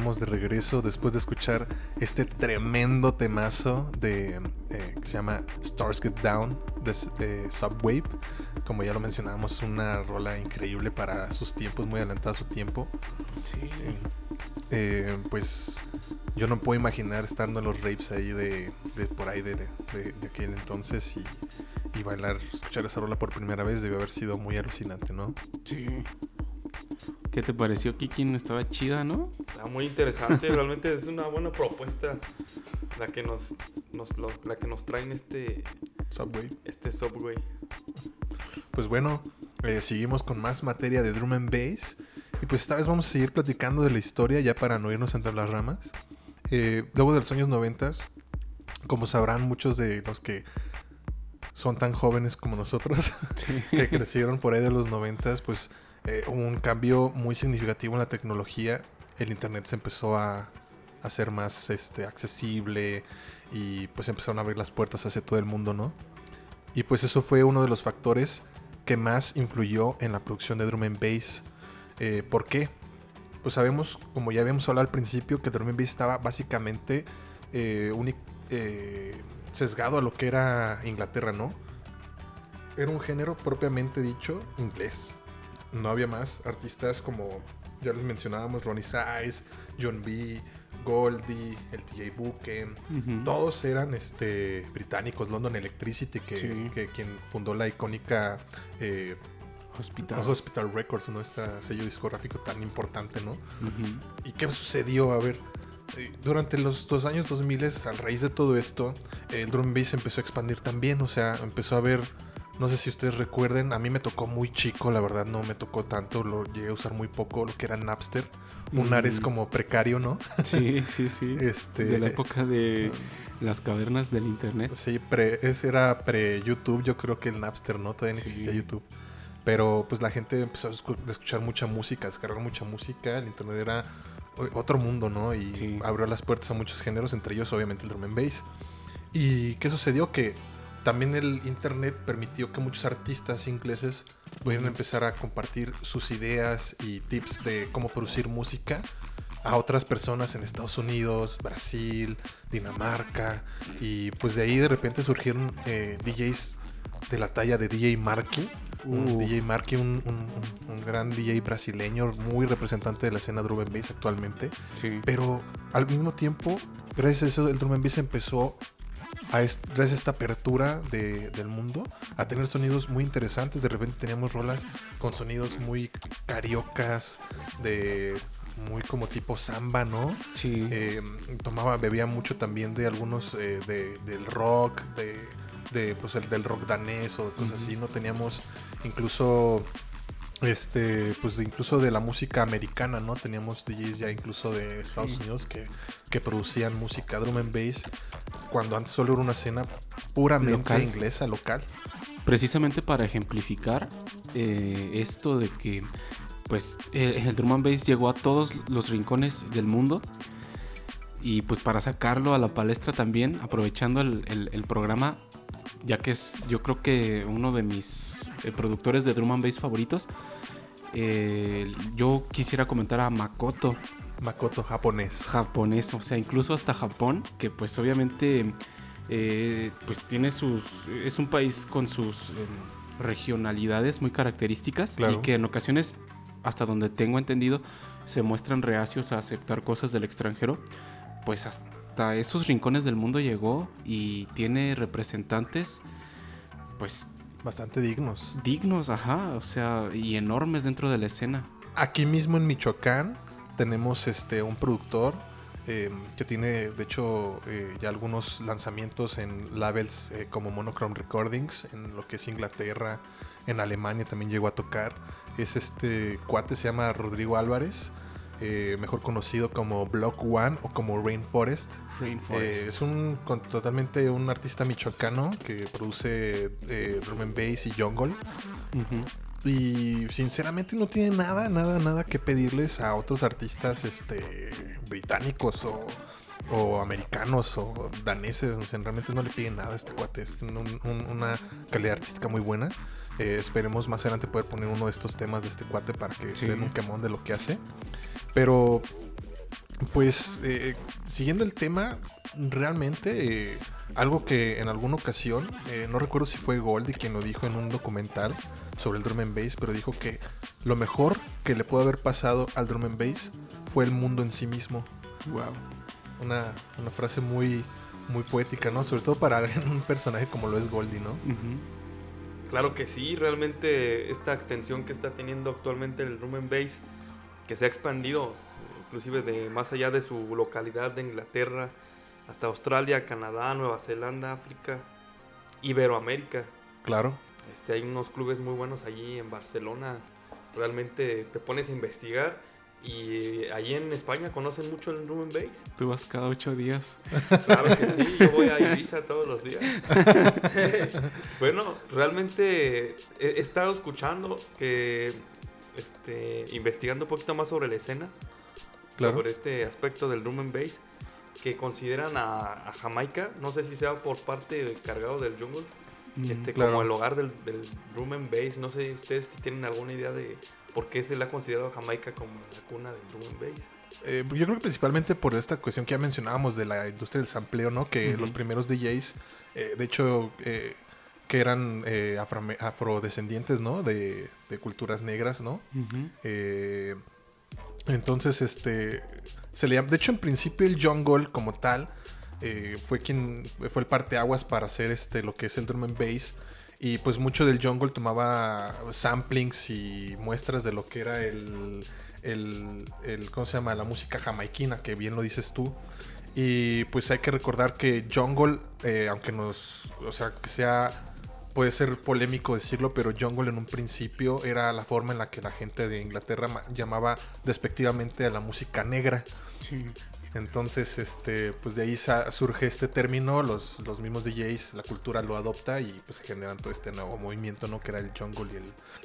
estamos de regreso después de escuchar este tremendo temazo de eh, que se llama Stars Get Down de, Subwave. Como ya lo mencionábamos, una rola increíble para sus tiempos, muy adelantada a su tiempo. Eh, pues yo no puedo imaginar estando en los rapes ahí de, de por ahí de, de- de aquel entonces y, y bailar, escuchar esa rola por primera vez debe haber sido muy alucinante, ¿no? Sí. ¿Qué te pareció, Kikin? Estaba chida, ¿no? Está muy interesante, realmente es una buena propuesta la que nos, nos lo- la que nos traen este, Subwave. este Subway. Pues bueno, eh, seguimos con más materia de drum and bass. Y pues esta vez vamos a seguir platicando de la historia ya para no irnos entre las ramas. Eh, luego de los años 90, como sabrán muchos de los que son tan jóvenes como nosotros, que crecieron por ahí de los 90, pues eh, hubo un cambio muy significativo en la tecnología. El internet se empezó a hacer más este, accesible y pues empezaron a abrir las puertas hacia todo el mundo, ¿no? Y pues eso fue uno de los factores que más influyó en la producción de drum and bass. Eh, ¿Por qué? Pues sabemos, como ya habíamos hablado al principio, que drum and bass estaba básicamente eh, eh, sesgado a lo que era Inglaterra, ¿no? Era un género propiamente dicho inglés. No había más artistas como ya les mencionábamos, Ronnie Size, John B., Goldie, el TJ Buchan, todos eran este, británicos, London Electricity, que, Sí. que- quien fundó la icónica eh, Hospital. Hospital Records, ¿no? Este sello discográfico tan importante, ¿no? ¿Y qué sucedió? A ver, eh, durante los dos años 2000, a raíz de todo esto, el drum bass empezó a expandir también, o sea, empezó a haber, no sé si ustedes recuerden, a mí me tocó muy chico, la verdad no me tocó tanto, lo llegué a usar muy poco, lo que era Napster, un Mm. Ares como precario, ¿no? Sí, sí, sí. Este- De la época de las cavernas del internet. Sí, pre, ese era pre-YouTube, yo creo que el Napster, ¿no? Todavía no Sí. existía YouTube. Pero pues la gente empezó a escu- a escuchar mucha música, a descargar mucha música, el internet era otro mundo, ¿no? Y Sí. abrió las puertas a muchos géneros, entre ellos obviamente el drum and bass. ¿Y qué sucedió? Que también el internet permitió que muchos artistas ingleses pudieran empezar a compartir sus ideas y tips de cómo producir música a otras personas en Estados Unidos, Brasil, Dinamarca. Y pues de ahí de repente surgieron eh, DJs de la talla de DJ Marky. Un Uh. DJ Marky, un, un- un- un gran DJ brasileño, muy representante de la escena drum and bass actualmente. Sí. Pero al mismo tiempo, gracias a eso, el drum and bass empezó, a est- gracias a esta apertura de- del mundo, a tener sonidos muy interesantes. De repente teníamos rolas con sonidos muy cariocas, de muy como tipo samba, ¿no? Sí. Eh, tomaba, bebía mucho también de algunos eh, de- del rock, de, de, pues el del rock danés o cosas así. No teníamos incluso este, pues de- incluso de la música americana, ¿no? Teníamos DJs ya incluso de Estados Unidos que, que producían música drum and bass cuando antes solo era una escena puramente Local. inglesa, local. precisamente para ejemplificar eh, esto de que pues eh, el drum and bass llegó a todos los rincones del mundo y pues para sacarlo a la palestra también aprovechando el, el- el programa ya que es yo creo que uno de mis eh, productores de drum and bass favoritos yo quisiera comentar a Makoto Makoto japonés. japonés, o sea, incluso hasta Japón, que pues obviamente eh, pues tiene sus, es un país con sus em, regionalidades muy características Claro. y que en ocasiones, hasta donde tengo entendido, se muestran reacios a aceptar cosas del extranjero, pues hasta esos rincones del mundo llegó y tiene representantes pues Bastante dignos. dignos, ajá, o sea, y enormes dentro de la escena. Aquí mismo en Michoacán tenemos este un productor eh, que tiene de hecho eh, ya algunos lanzamientos en labels eh, como Monochrome Recordings en lo que es Inglaterra, en Alemania también llegó a tocar. Es este cuate se llama Rodrigo Álvarez, eh, mejor conocido como Block One o como Rainforest. Rainforest. Eh, es un con- totalmente un artista michoacano que produce eh, drum and bass y jungle. Y sinceramente no tiene nada, nada, nada que pedirles a otros artistas este, británicos o, o americanos o daneses. O sea, realmente no le piden nada a este cuate. Es un- un- una calidad artística muy buena. Eh, esperemos más adelante poder poner uno de estos temas de este cuate para que Sí. se den un quemón de lo que hace. Pero Pues eh, siguiendo el tema, realmente eh, algo que en alguna ocasión, no recuerdo si fue Goldie quien lo dijo en un documental sobre el drum and bass, pero dijo que lo mejor que le pudo haber pasado al drum and bass fue el mundo en sí mismo. Wow. Una, una frase muy, muy poética, ¿no? Sobre todo para un personaje como lo es Goldie, ¿no? Claro que sí, realmente esta extensión que está teniendo actualmente el drum and bass, que se ha expandido inclusive de más allá de su localidad de Inglaterra hasta Australia, Canadá, Nueva Zelanda, África, Iberoamérica. Claro. Este, hay unos clubes muy buenos allí en Barcelona. Realmente te pones a investigar y allí en España conocen mucho el drum and bass. Tú vas cada ocho días. Claro que sí, yo voy a Ibiza todos los días. bueno, realmente he, estado escuchando que, este, investigando un poquito más sobre la escena, Claro. sobre este aspecto del drum and bass, que consideran a, a Jamaica, no sé si sea por parte del cargado del jungle, este, claro. como el hogar del, del drum and bass. No sé ustedes si tienen alguna idea de por qué se le ha considerado a Jamaica como la cuna del drum and bass. Eh, yo creo que principalmente por esta cuestión que ya mencionábamos de la industria del sampleo, ¿no? Que los primeros DJs, eh, de hecho, eh, que eran eh, afrodescendientes, ¿no? De, de culturas negras, ¿no? Eh, entonces, este, se le llama, de hecho, en principio el jungle como tal eh, fue quien fue el parteaguas para hacer este lo que es el drum and bass y pues mucho del jungle tomaba samplings y muestras de lo que era el, el, ¿cómo se llama? La música jamaiquina, que bien lo dices tú. Y pues hay que recordar que jungle, eh, aunque nos, o sea, que sea puede ser polémico decirlo, pero jungle en un principio era la forma en la que la gente de Inglaterra ma- llamaba despectivamente a la música negra. Sí. Entonces, este, pues de ahí surge este término, los, los mismos DJs, la cultura lo adopta y pues se generan todo este nuevo movimiento, ¿no? Que era el jungle y el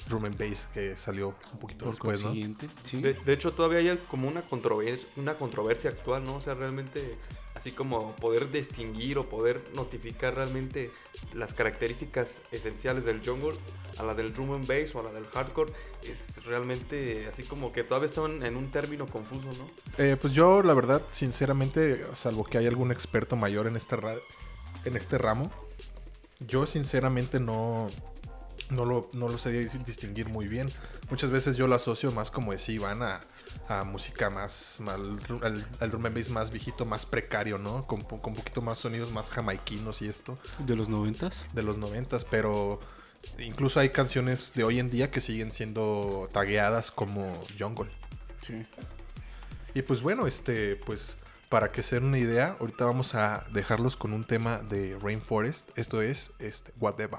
drum and bass que salió un poquito Por después, ¿no? Sí. De, de hecho, todavía hay como una, controver- una controversia actual, ¿no? O sea, realmente, así como poder distinguir o poder notificar realmente las características esenciales del jungle a la del drum and bass o a la del hardcore, es realmente así como que todavía están en un término confuso, ¿no? Eh, pues yo, la verdad, sinceramente, salvo que hay algún experto mayor en este, en este ramo, yo sinceramente no, no, lo, no lo sé dis- distinguir muy bien. Muchas veces yo lo asocio más, como decía Iván, a, a música más, más- al, al- drum and bass más viejito, más precario, ¿no? Con, con un poquito más sonidos más jamaiquinos y esto, De los noventas. de los noventas, pero... Incluso hay canciones de hoy en día que siguen siendo tagueadas como jungle. Sí. Y pues bueno, este, pues para que se den una idea, ahorita vamos a dejarlos con un tema de Rainforest. Esto es este. Whatever.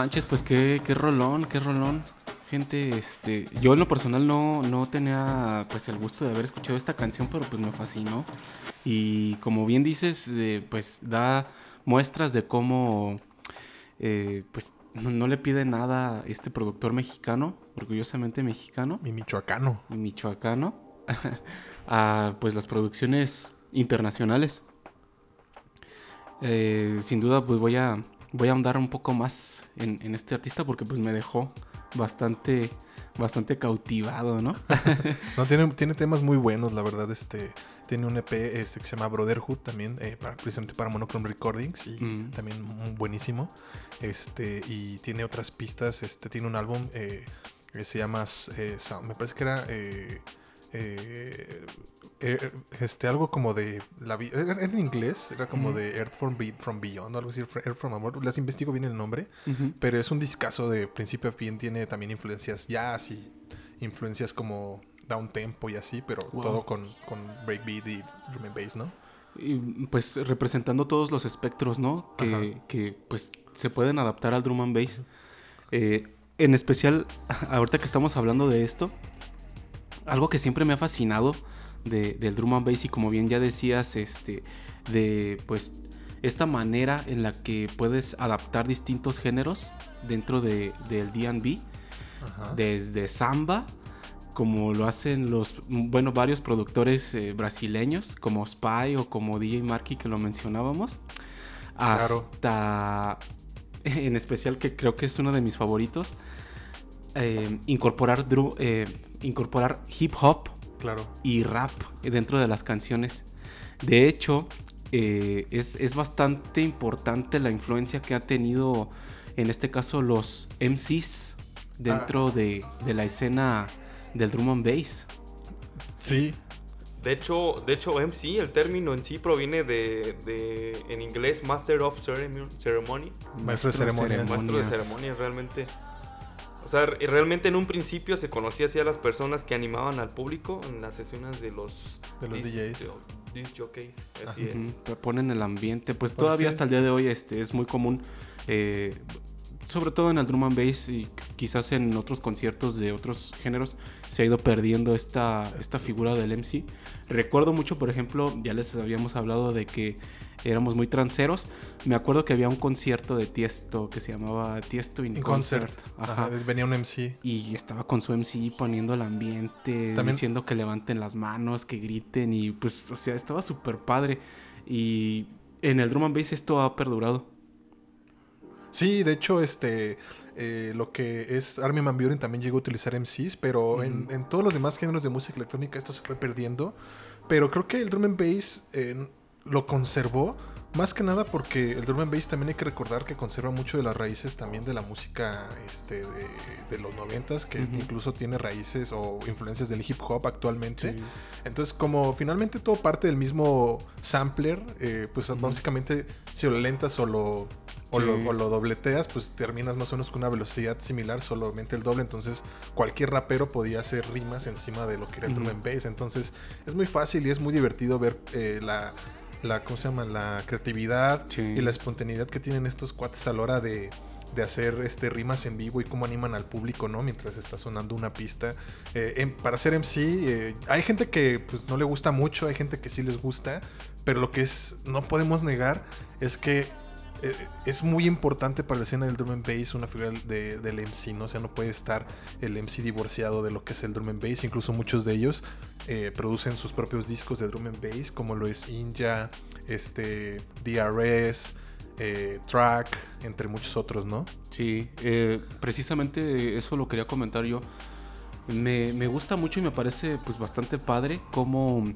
Manches, pues qué, qué rolón, qué rolón. Gente, este, yo en lo personal no, no tenía pues el gusto de haber escuchado esta canción, pero pues me fascinó. Y como bien dices, eh, pues da muestras de cómo eh, pues no, no le pide nada este productor mexicano, orgullosamente mexicano, Mi michoacano. y michoacano, a pues las producciones internacionales. Eh, sin duda, pues voy a, voy a ahondar un poco más en, en este artista porque pues me dejó bastante, bastante cautivado, ¿no? No, tiene, tiene temas muy buenos, la verdad. Este, tiene un EP este, que se llama Brotherhood también, eh, para- precisamente para Monochrome Recordings, y Mm. también muy buenísimo. Este, y tiene otras pistas. Este, tiene un álbum eh, que se llama, eh, Sound- me parece que era eh, eh, este, algo como de la era en inglés, era como de Earth from, Be- from Beyond, algo así, Earth from Above. Les investigo bien el nombre. Pero es un discazo de principio a fin, tiene también influencias jazz y influencias como down tempo y así, pero Wow. todo con, con breakbeat y drum and bass, ¿no? Y, pues representando todos los espectros, ¿no? Que, que, pues se pueden adaptar al drum and bass. Eh, en especial, ahorita que estamos hablando de esto, algo que siempre me ha fascinado de- del drum and bass y como bien ya decías, este, de pues esta manera en la que puedes adaptar distintos géneros dentro de, del D&B, desde samba, como lo hacen los, bueno, varios productores eh, brasileños, como Spy o como DJ Marky que lo mencionábamos, Claro. hasta, en especial que creo que es uno de mis favoritos, eh, incorporar, dru- eh, incorporar hip hop Claro. y rap dentro de las canciones. De hecho, eh, es, es bastante importante la influencia que ha tenido, en este caso, los MCs dentro de, de la escena del drum and bass. Sí, De hecho, de hecho, MC, el término en sí proviene de, de en inglés Master of Ceremony. ceremony maestro de ceremonias. Maestro de ceremonias, realmente. O sea, re- realmente en un principio se conocía así a las personas que animaban al público en las sesiones de los, De los dis- DJs. de- disc jockeys. Así es. te ponen el ambiente. Pues Pues todavía sí. hasta el día de hoy este, es muy común, eh, sobre todo en el drum and bass y quizás en otros conciertos de otros géneros, se ha ido perdiendo esta, esta figura del MC. Recuerdo mucho, por ejemplo, ya les habíamos hablado de que éramos muy tranceros. Me acuerdo que había un concierto de Tiesto que se llamaba Tiesto in, En Concert. concert. Ajá. Ajá, Venía un MC. Y estaba con su MC poniendo el ambiente, También- diciendo que levanten las manos, que griten y pues, o sea, estaba súper padre. Y en el drum and bass esto ha perdurado. Sí, de hecho, este eh, lo que es Armin Van Buren también llegó a utilizar MCs, pero en, en todos los demás géneros de música electrónica esto se fue perdiendo. Pero creo que el drum and bass eh, lo conservó más que nada porque el drum and bass también hay que recordar que conserva mucho de las raíces también de la música este, de, de los noventas, que incluso tiene raíces o influencias del hip hop actualmente. Entonces, como finalmente todo parte del mismo sampler, eh, pues básicamente si lo lentas o lo, o, Sí. lo, o lo dobleteas, pues terminas más o menos con una velocidad similar, solamente el doble. Entonces, cualquier rapero podía hacer rimas encima de lo que era el drum Ujú. and bass. Entonces, es muy fácil y es muy divertido ver eh, la, la, ¿cómo se llama? La creatividad Sí. y la espontaneidad que tienen estos cuates a la hora de, de hacer este, rimas en vivo y cómo animan al público, ¿no? Mientras está sonando una pista. Eh, em- para ser MC, eh, hay gente que pues, no le gusta mucho, hay gente que sí les gusta, pero lo que es, no podemos negar es que es muy importante para la escena del drum and bass una figura de- del MC, ¿no? O sea, no puede estar el MC divorciado de lo que es el drum and bass. Incluso muchos de ellos eh, producen sus propios discos de drum and bass, como lo es Inja, este, DRS, eh, Track, entre muchos otros, ¿no? Sí, eh, precisamente eso lo quería comentar yo. Me, me gusta mucho y me parece pues bastante padre como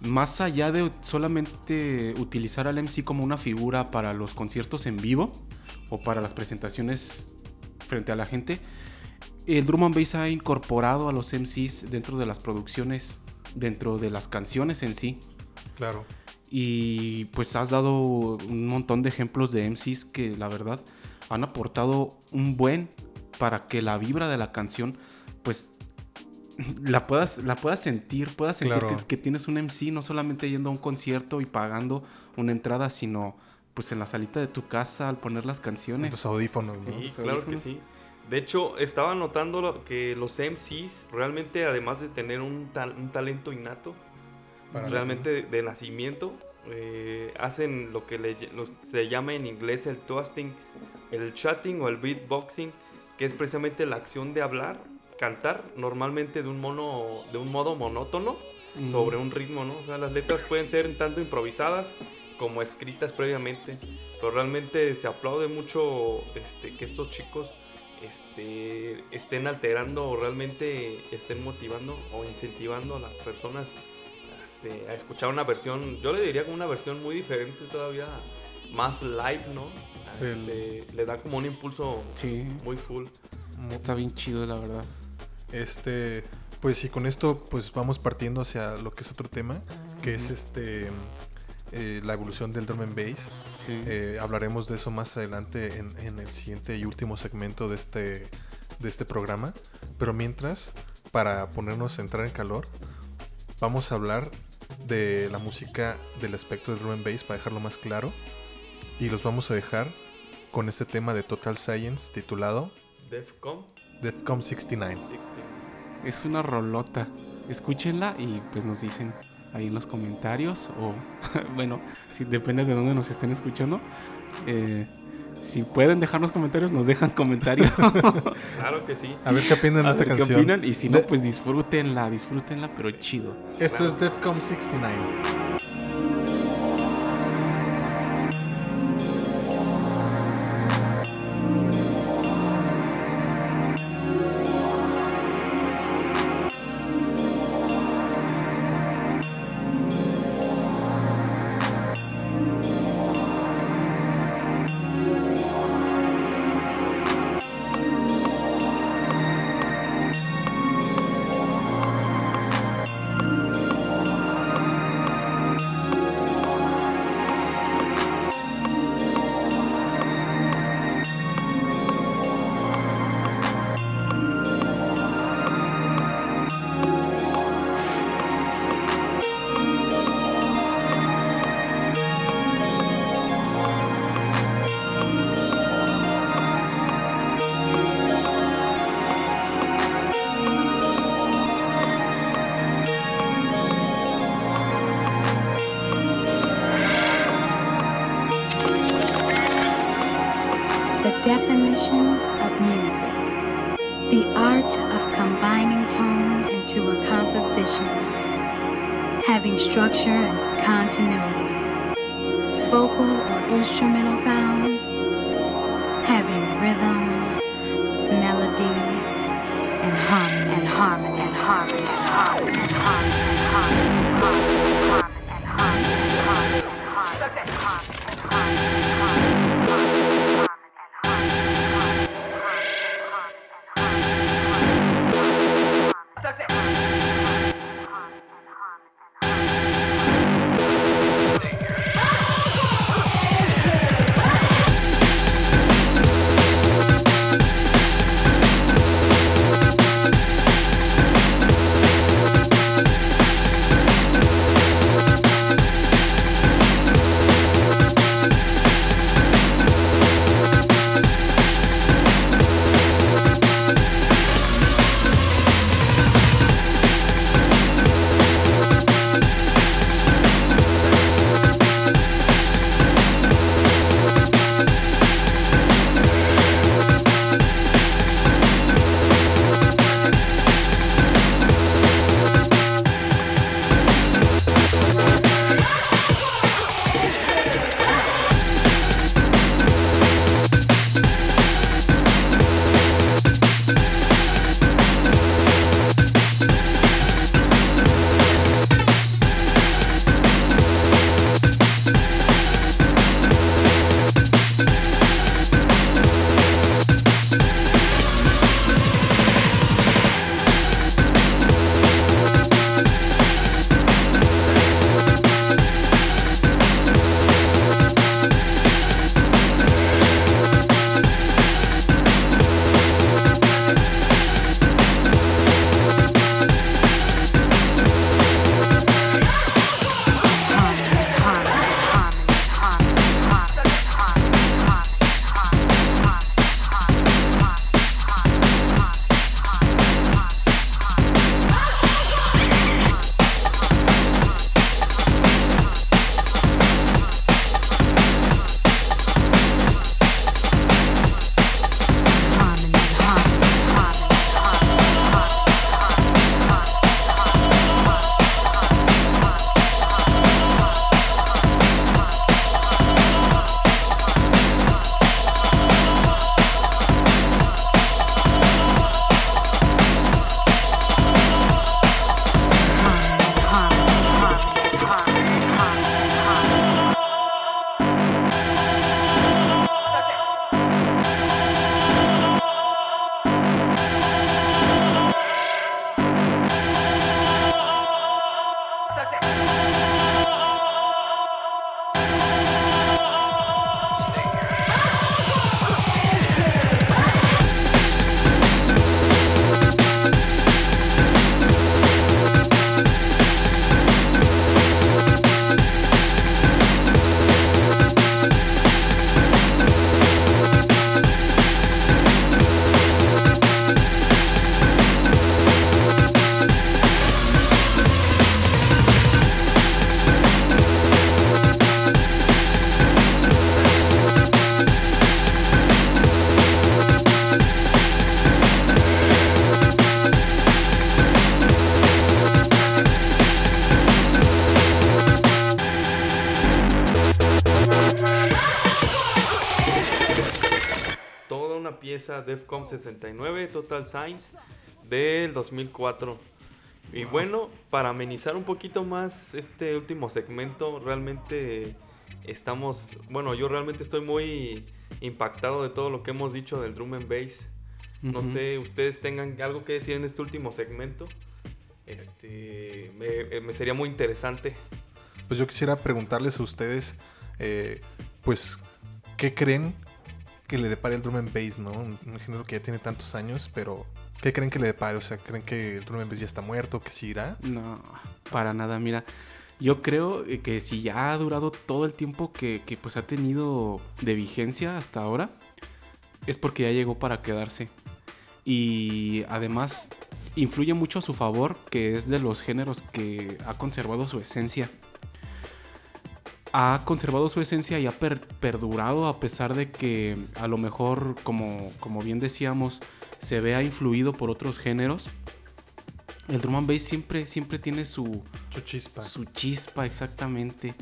más allá de solamente utilizar al MC como una figura para los conciertos en vivo o para las presentaciones frente a la gente, el drum and bass ha incorporado a los MCs dentro de las producciones, dentro de las canciones en sí. Claro. Y pues has dado un montón de ejemplos de MCs que la verdad han aportado un buen para que la vibra de la canción pues la puedas, la puedas sentir, puedas sentir que, tienes un MC, no solamente yendo a un concierto y pagando una entrada, sino pues en la salita de tu casa al poner las canciones. En tus audífonos, sí, claro que sí. De hecho, estaba notando que los MCs realmente, además de tener un, un talento innato, realmente de, nacimiento, eh, hacen lo que le, se llama en inglés el toasting, el chatting o el beatboxing, que es precisamente la acción de hablar cantar normalmente de un mono, de un modo monótono mm. sobre un ritmo, ¿no? O sea, las letras pueden ser tanto improvisadas como escritas previamente, pero realmente se aplaude mucho este, que estos chicos este, estén alterando o realmente estén motivando o incentivando a las personas este, a escuchar una versión, yo le diría como una versión muy diferente todavía, más live, ¿no? Este. Le da como un impulso sí. muy full. Está bien chido, la verdad. Este, pues y con esto pues vamos partiendo hacia lo que es otro tema, que es este eh, la evolución del drum and bass. Eh, hablaremos de eso más adelante en, en, el siguiente y último segmento de este, de este programa. Pero mientras, para ponernos a entrar en calor, vamos a hablar de la música del aspecto del drum and bass para dejarlo más claro. Y los vamos a dejar con este tema de Total Science titulado... Defcon Defcom 69. Es una rolota. Escúchenla y pues nos dicen ahí en los comentarios o bueno, si depende de dónde nos estén escuchando. Eh, si pueden dejarnos comentarios, nos dejan comentarios. claro que sí. A ver qué opinan de esta ver, canción. Qué opinan y si no, pues disfrútenla, disfrútenla, pero chido. Esto claro. es Defcom 69. Defcon 69 Total Science del 2004. Y bueno, para amenizar un poquito más este último segmento, realmente estamos, bueno, yo realmente estoy muy impactado de todo lo que hemos dicho del drum and bass. No Ujú. sé, ustedes tengan algo que decir en este último segmento. Este, me, eh, me sería muy interesante. Pues yo quisiera preguntarles a ustedes, eh, pues, ¿qué creen que le depare el drum and bass, no? Un, género que ya tiene tantos años, pero ¿qué creen que le depare? O sea, ¿creen que el drum and bass ya está muerto, que seguirá? No, para nada, mira. Yo creo eh, que si ya ha durado todo el tiempo que, que, pues ha tenido de vigencia hasta ahora, es porque ya llegó para quedarse. Y además influye mucho a su favor que es de los géneros que ha conservado su esencia. Ha conservado su esencia y ha per- perdurado a pesar de que a lo mejor, como, como bien decíamos, se vea influido por otros géneros. El drum and bass siempre, siempre tiene su, Su chispa. su chispa, exactamente.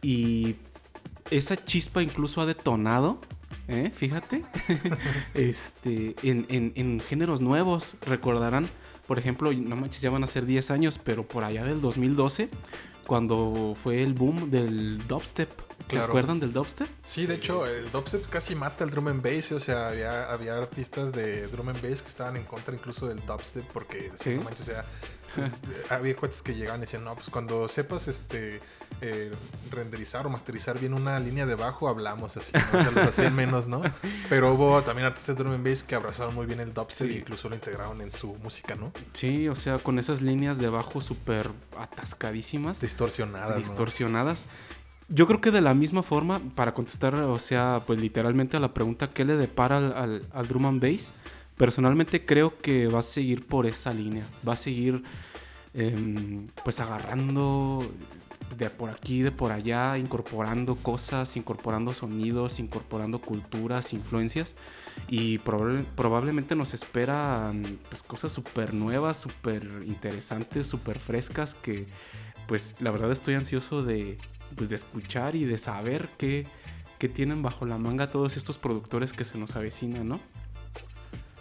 Y esa chispa incluso ha detonado, ¿eh? fíjate, este, en, en- en géneros nuevos. Recordarán, por ejemplo, no manches, ya van a ser 10 años, pero por allá del 2012, cuando fue el boom del dubstep. ¿Se Claro. acuerdan del dubstep? Sí, de hecho, el dubstep casi mata el drum and bass. O sea, había, había artistas de drum and bass que estaban en contra incluso del dubstep porque Sí. no manches, o sea, había cuates que llegaban y decían, no, pues cuando sepas este eh, renderizar o masterizar bien una línea de bajo, hablamos así, ¿no? O sea, los hacían menos, ¿no? Pero hubo también artistas de drum and bass que abrazaron muy bien el dubstep Sí. e incluso lo integraron en su música, ¿no? Sí, o sea, con esas líneas de bajo súper atascadísimas. Distorsionadas. ¿no? distorsionadas. Yo creo que de la misma forma, para contestar, o sea, pues literalmente a la pregunta ¿qué le depara al, al, al drum and bass? Personalmente creo que va a seguir por esa línea. Va a seguir em, pues agarrando de por aquí, de por allá, incorporando cosas, incorporando sonidos, incorporando culturas, influencias. Y probable- probablemente nos esperan pues cosas súper nuevas, súper interesantes, súper frescas que pues la verdad estoy ansioso de, pues, de escuchar y de saber qué, qué tienen bajo la manga todos estos productores que se nos avecinan, ¿no?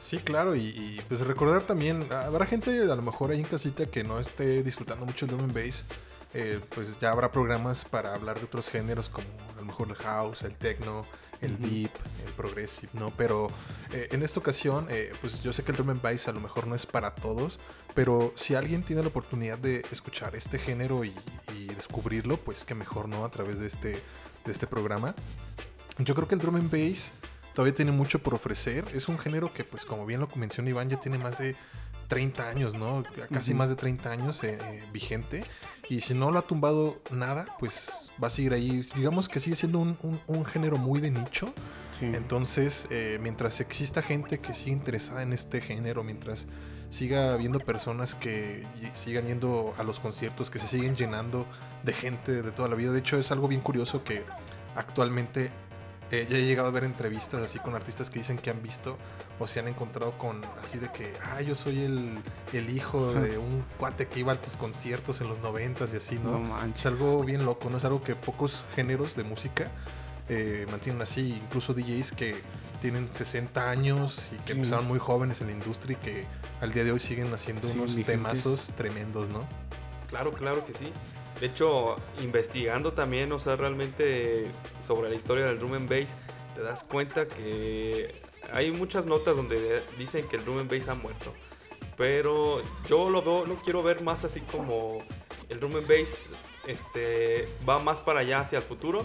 Sí, claro, y, y, pues recordar también, habrá gente a lo mejor ahí en casita que no esté disfrutando mucho el drum and bass, eh, pues ya habrá programas para hablar de otros géneros como a lo mejor el house, el techno, el deep, el progressive, ¿no? Pero eh, en esta ocasión, eh, pues yo sé que el drum and bass a lo mejor no es para todos, pero si alguien tiene la oportunidad de escuchar este género y, y descubrirlo, pues que mejor, ¿no? A través de este, de este programa. Yo creo que el drum and bass todavía tiene mucho por ofrecer. Es un género que, pues como bien lo mencionó Iván, ya tiene más de 30 años, ¿no? Casi más de 30 años eh, eh, vigente. Y si no lo ha tumbado nada, pues va a seguir ahí. Digamos que sigue siendo un, un- un género muy de nicho. Sí. Entonces, eh, mientras exista gente que siga interesada en este género, mientras siga habiendo personas que sigan yendo a los conciertos, que se siguen llenando de gente de toda la vida. De hecho, es algo bien curioso que actualmente eh, ya he llegado a ver entrevistas así con artistas que dicen que han visto o se han encontrado con así de que, ah, yo soy el, el hijo de un cuate que iba a tus conciertos en los noventas y así, ¿no? No manches. es algo bien loco, ¿no? Es algo que pocos géneros de música eh, mantienen así, incluso DJs que tienen 60 años y que Sí. empezaron muy jóvenes en la industria y que al día de hoy siguen haciendo Sí, unos temazos tremendos, ¿no? Claro, claro que sí. De hecho, investigando también, o sea, realmente sobre la historia del drum and bass, te das cuenta que hay muchas notas donde dicen que el drum and bass ha muerto. Pero yo lo veo, lo quiero ver más así como el drum and bass este, va más para allá hacia el futuro.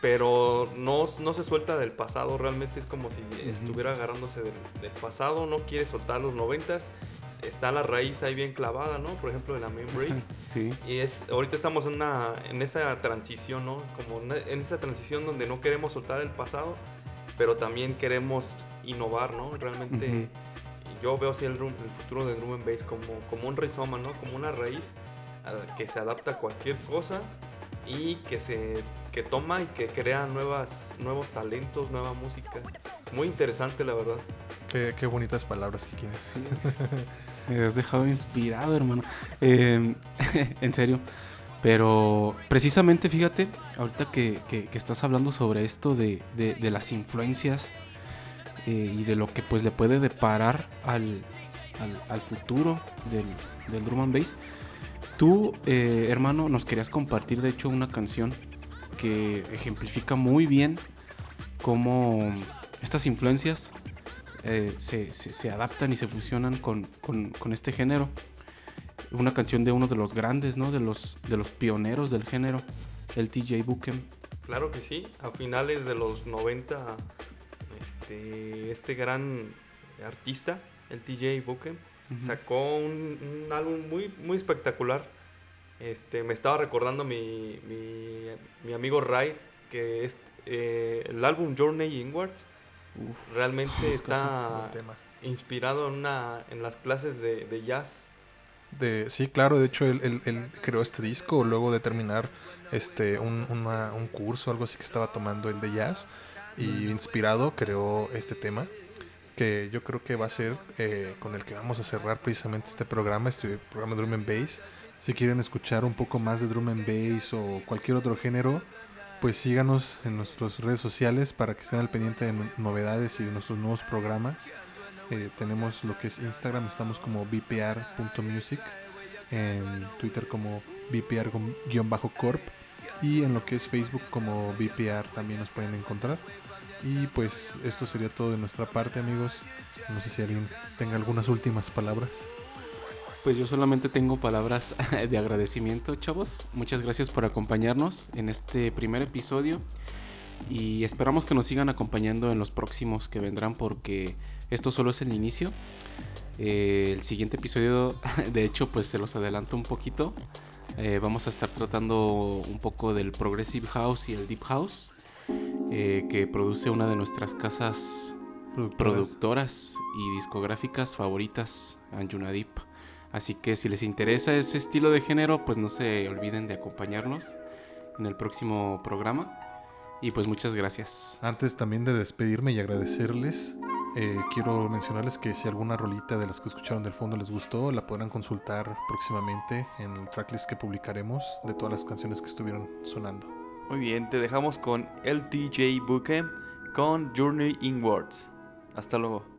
Pero no, no se suelta del pasado, realmente es como si estuviera agarrándose del, del pasado, no quiere soltar los noventas, está la raíz ahí bien clavada, ¿no? Por ejemplo, de la main break. Sí. Y es, ahorita estamos en, una, en esa transición, ¿no? Como una- en esa transición donde no queremos soltar el pasado, pero también queremos innovar, ¿no? Realmente Ujú. y yo veo así el, drum- el futuro del drum and bass como, como un rizoma, ¿no? Como una raíz a- que se adapta a cualquier cosa y que se que toma y que crea nuevas, nuevos talentos, nueva música. Muy interesante, la verdad. Qué, qué bonitas palabras que quieres. Sí, me has dejado inspirado, hermano. Eh, en serio. Pero precisamente, fíjate, ahorita que, estás hablando sobre esto de, las influencias, eh, y de lo que pues le puede deparar al futuro del, del drum and bass. Tú, eh, hermano, nos querías compartir de hecho una canción que ejemplifica muy bien cómo estas influencias eh, se, se- se adaptan y se fusionan con, con- con este género. Una canción de uno de los grandes, ¿no? De los, de los pioneros del género, el TJ Buchem. Claro que sí, a finales de los 90, este, este gran artista, el TJ Buchem, sacó un, un álbum muy, muy espectacular. Este, me estaba recordando mi, mi, mi amigo Ray, que es eh, el álbum Journey Inwards. Realmente buscas un está inspirado en, una, en las clases de, de jazz. De, sí, claro, de hecho él, él- él creó este disco luego de terminar este un, una- un curso, algo así que estaba tomando el de jazz y inspirado creó este tema que yo creo que va a ser eh, con el que vamos a cerrar precisamente este programa, este programa Drum and Bass. Si quieren escuchar un poco más de Drum and Bass o cualquier otro género, pues síganos en nuestras redes sociales para que estén al pendiente de no- novedades y de nuestros nuevos programas. Eh, tenemos lo que es Instagram, estamos como bpr.music, en Twitter como bpr-corp y en lo que es Facebook como bpr también nos pueden encontrar. Y pues esto sería todo de nuestra parte amigos. No sé si alguien tenga algunas últimas palabras. Pues yo solamente tengo palabras de agradecimiento, chavos. Muchas gracias por acompañarnos en este primer episodio. Y esperamos que nos sigan acompañando en los próximos que vendrán porque esto solo es el inicio. Eh, el siguiente episodio, de hecho, pues se los adelanto un poquito. Eh, vamos a estar tratando un poco del Progressive House y el Deep House. eh, que produce una de nuestras casas productoras y discográficas favoritas, Anjuna Deep. Así que si les interesa ese estilo de género, pues no se olviden de acompañarnos en el próximo programa. Y pues muchas gracias. Antes también de despedirme y agradecerles, eh, quiero mencionarles que si alguna rolita de las que escucharon del fondo les gustó, la podrán consultar próximamente en el tracklist que publicaremos de todas las canciones que estuvieron sonando. Muy bien, te dejamos con el TJ Buchem con Journey Inwards. Hasta luego.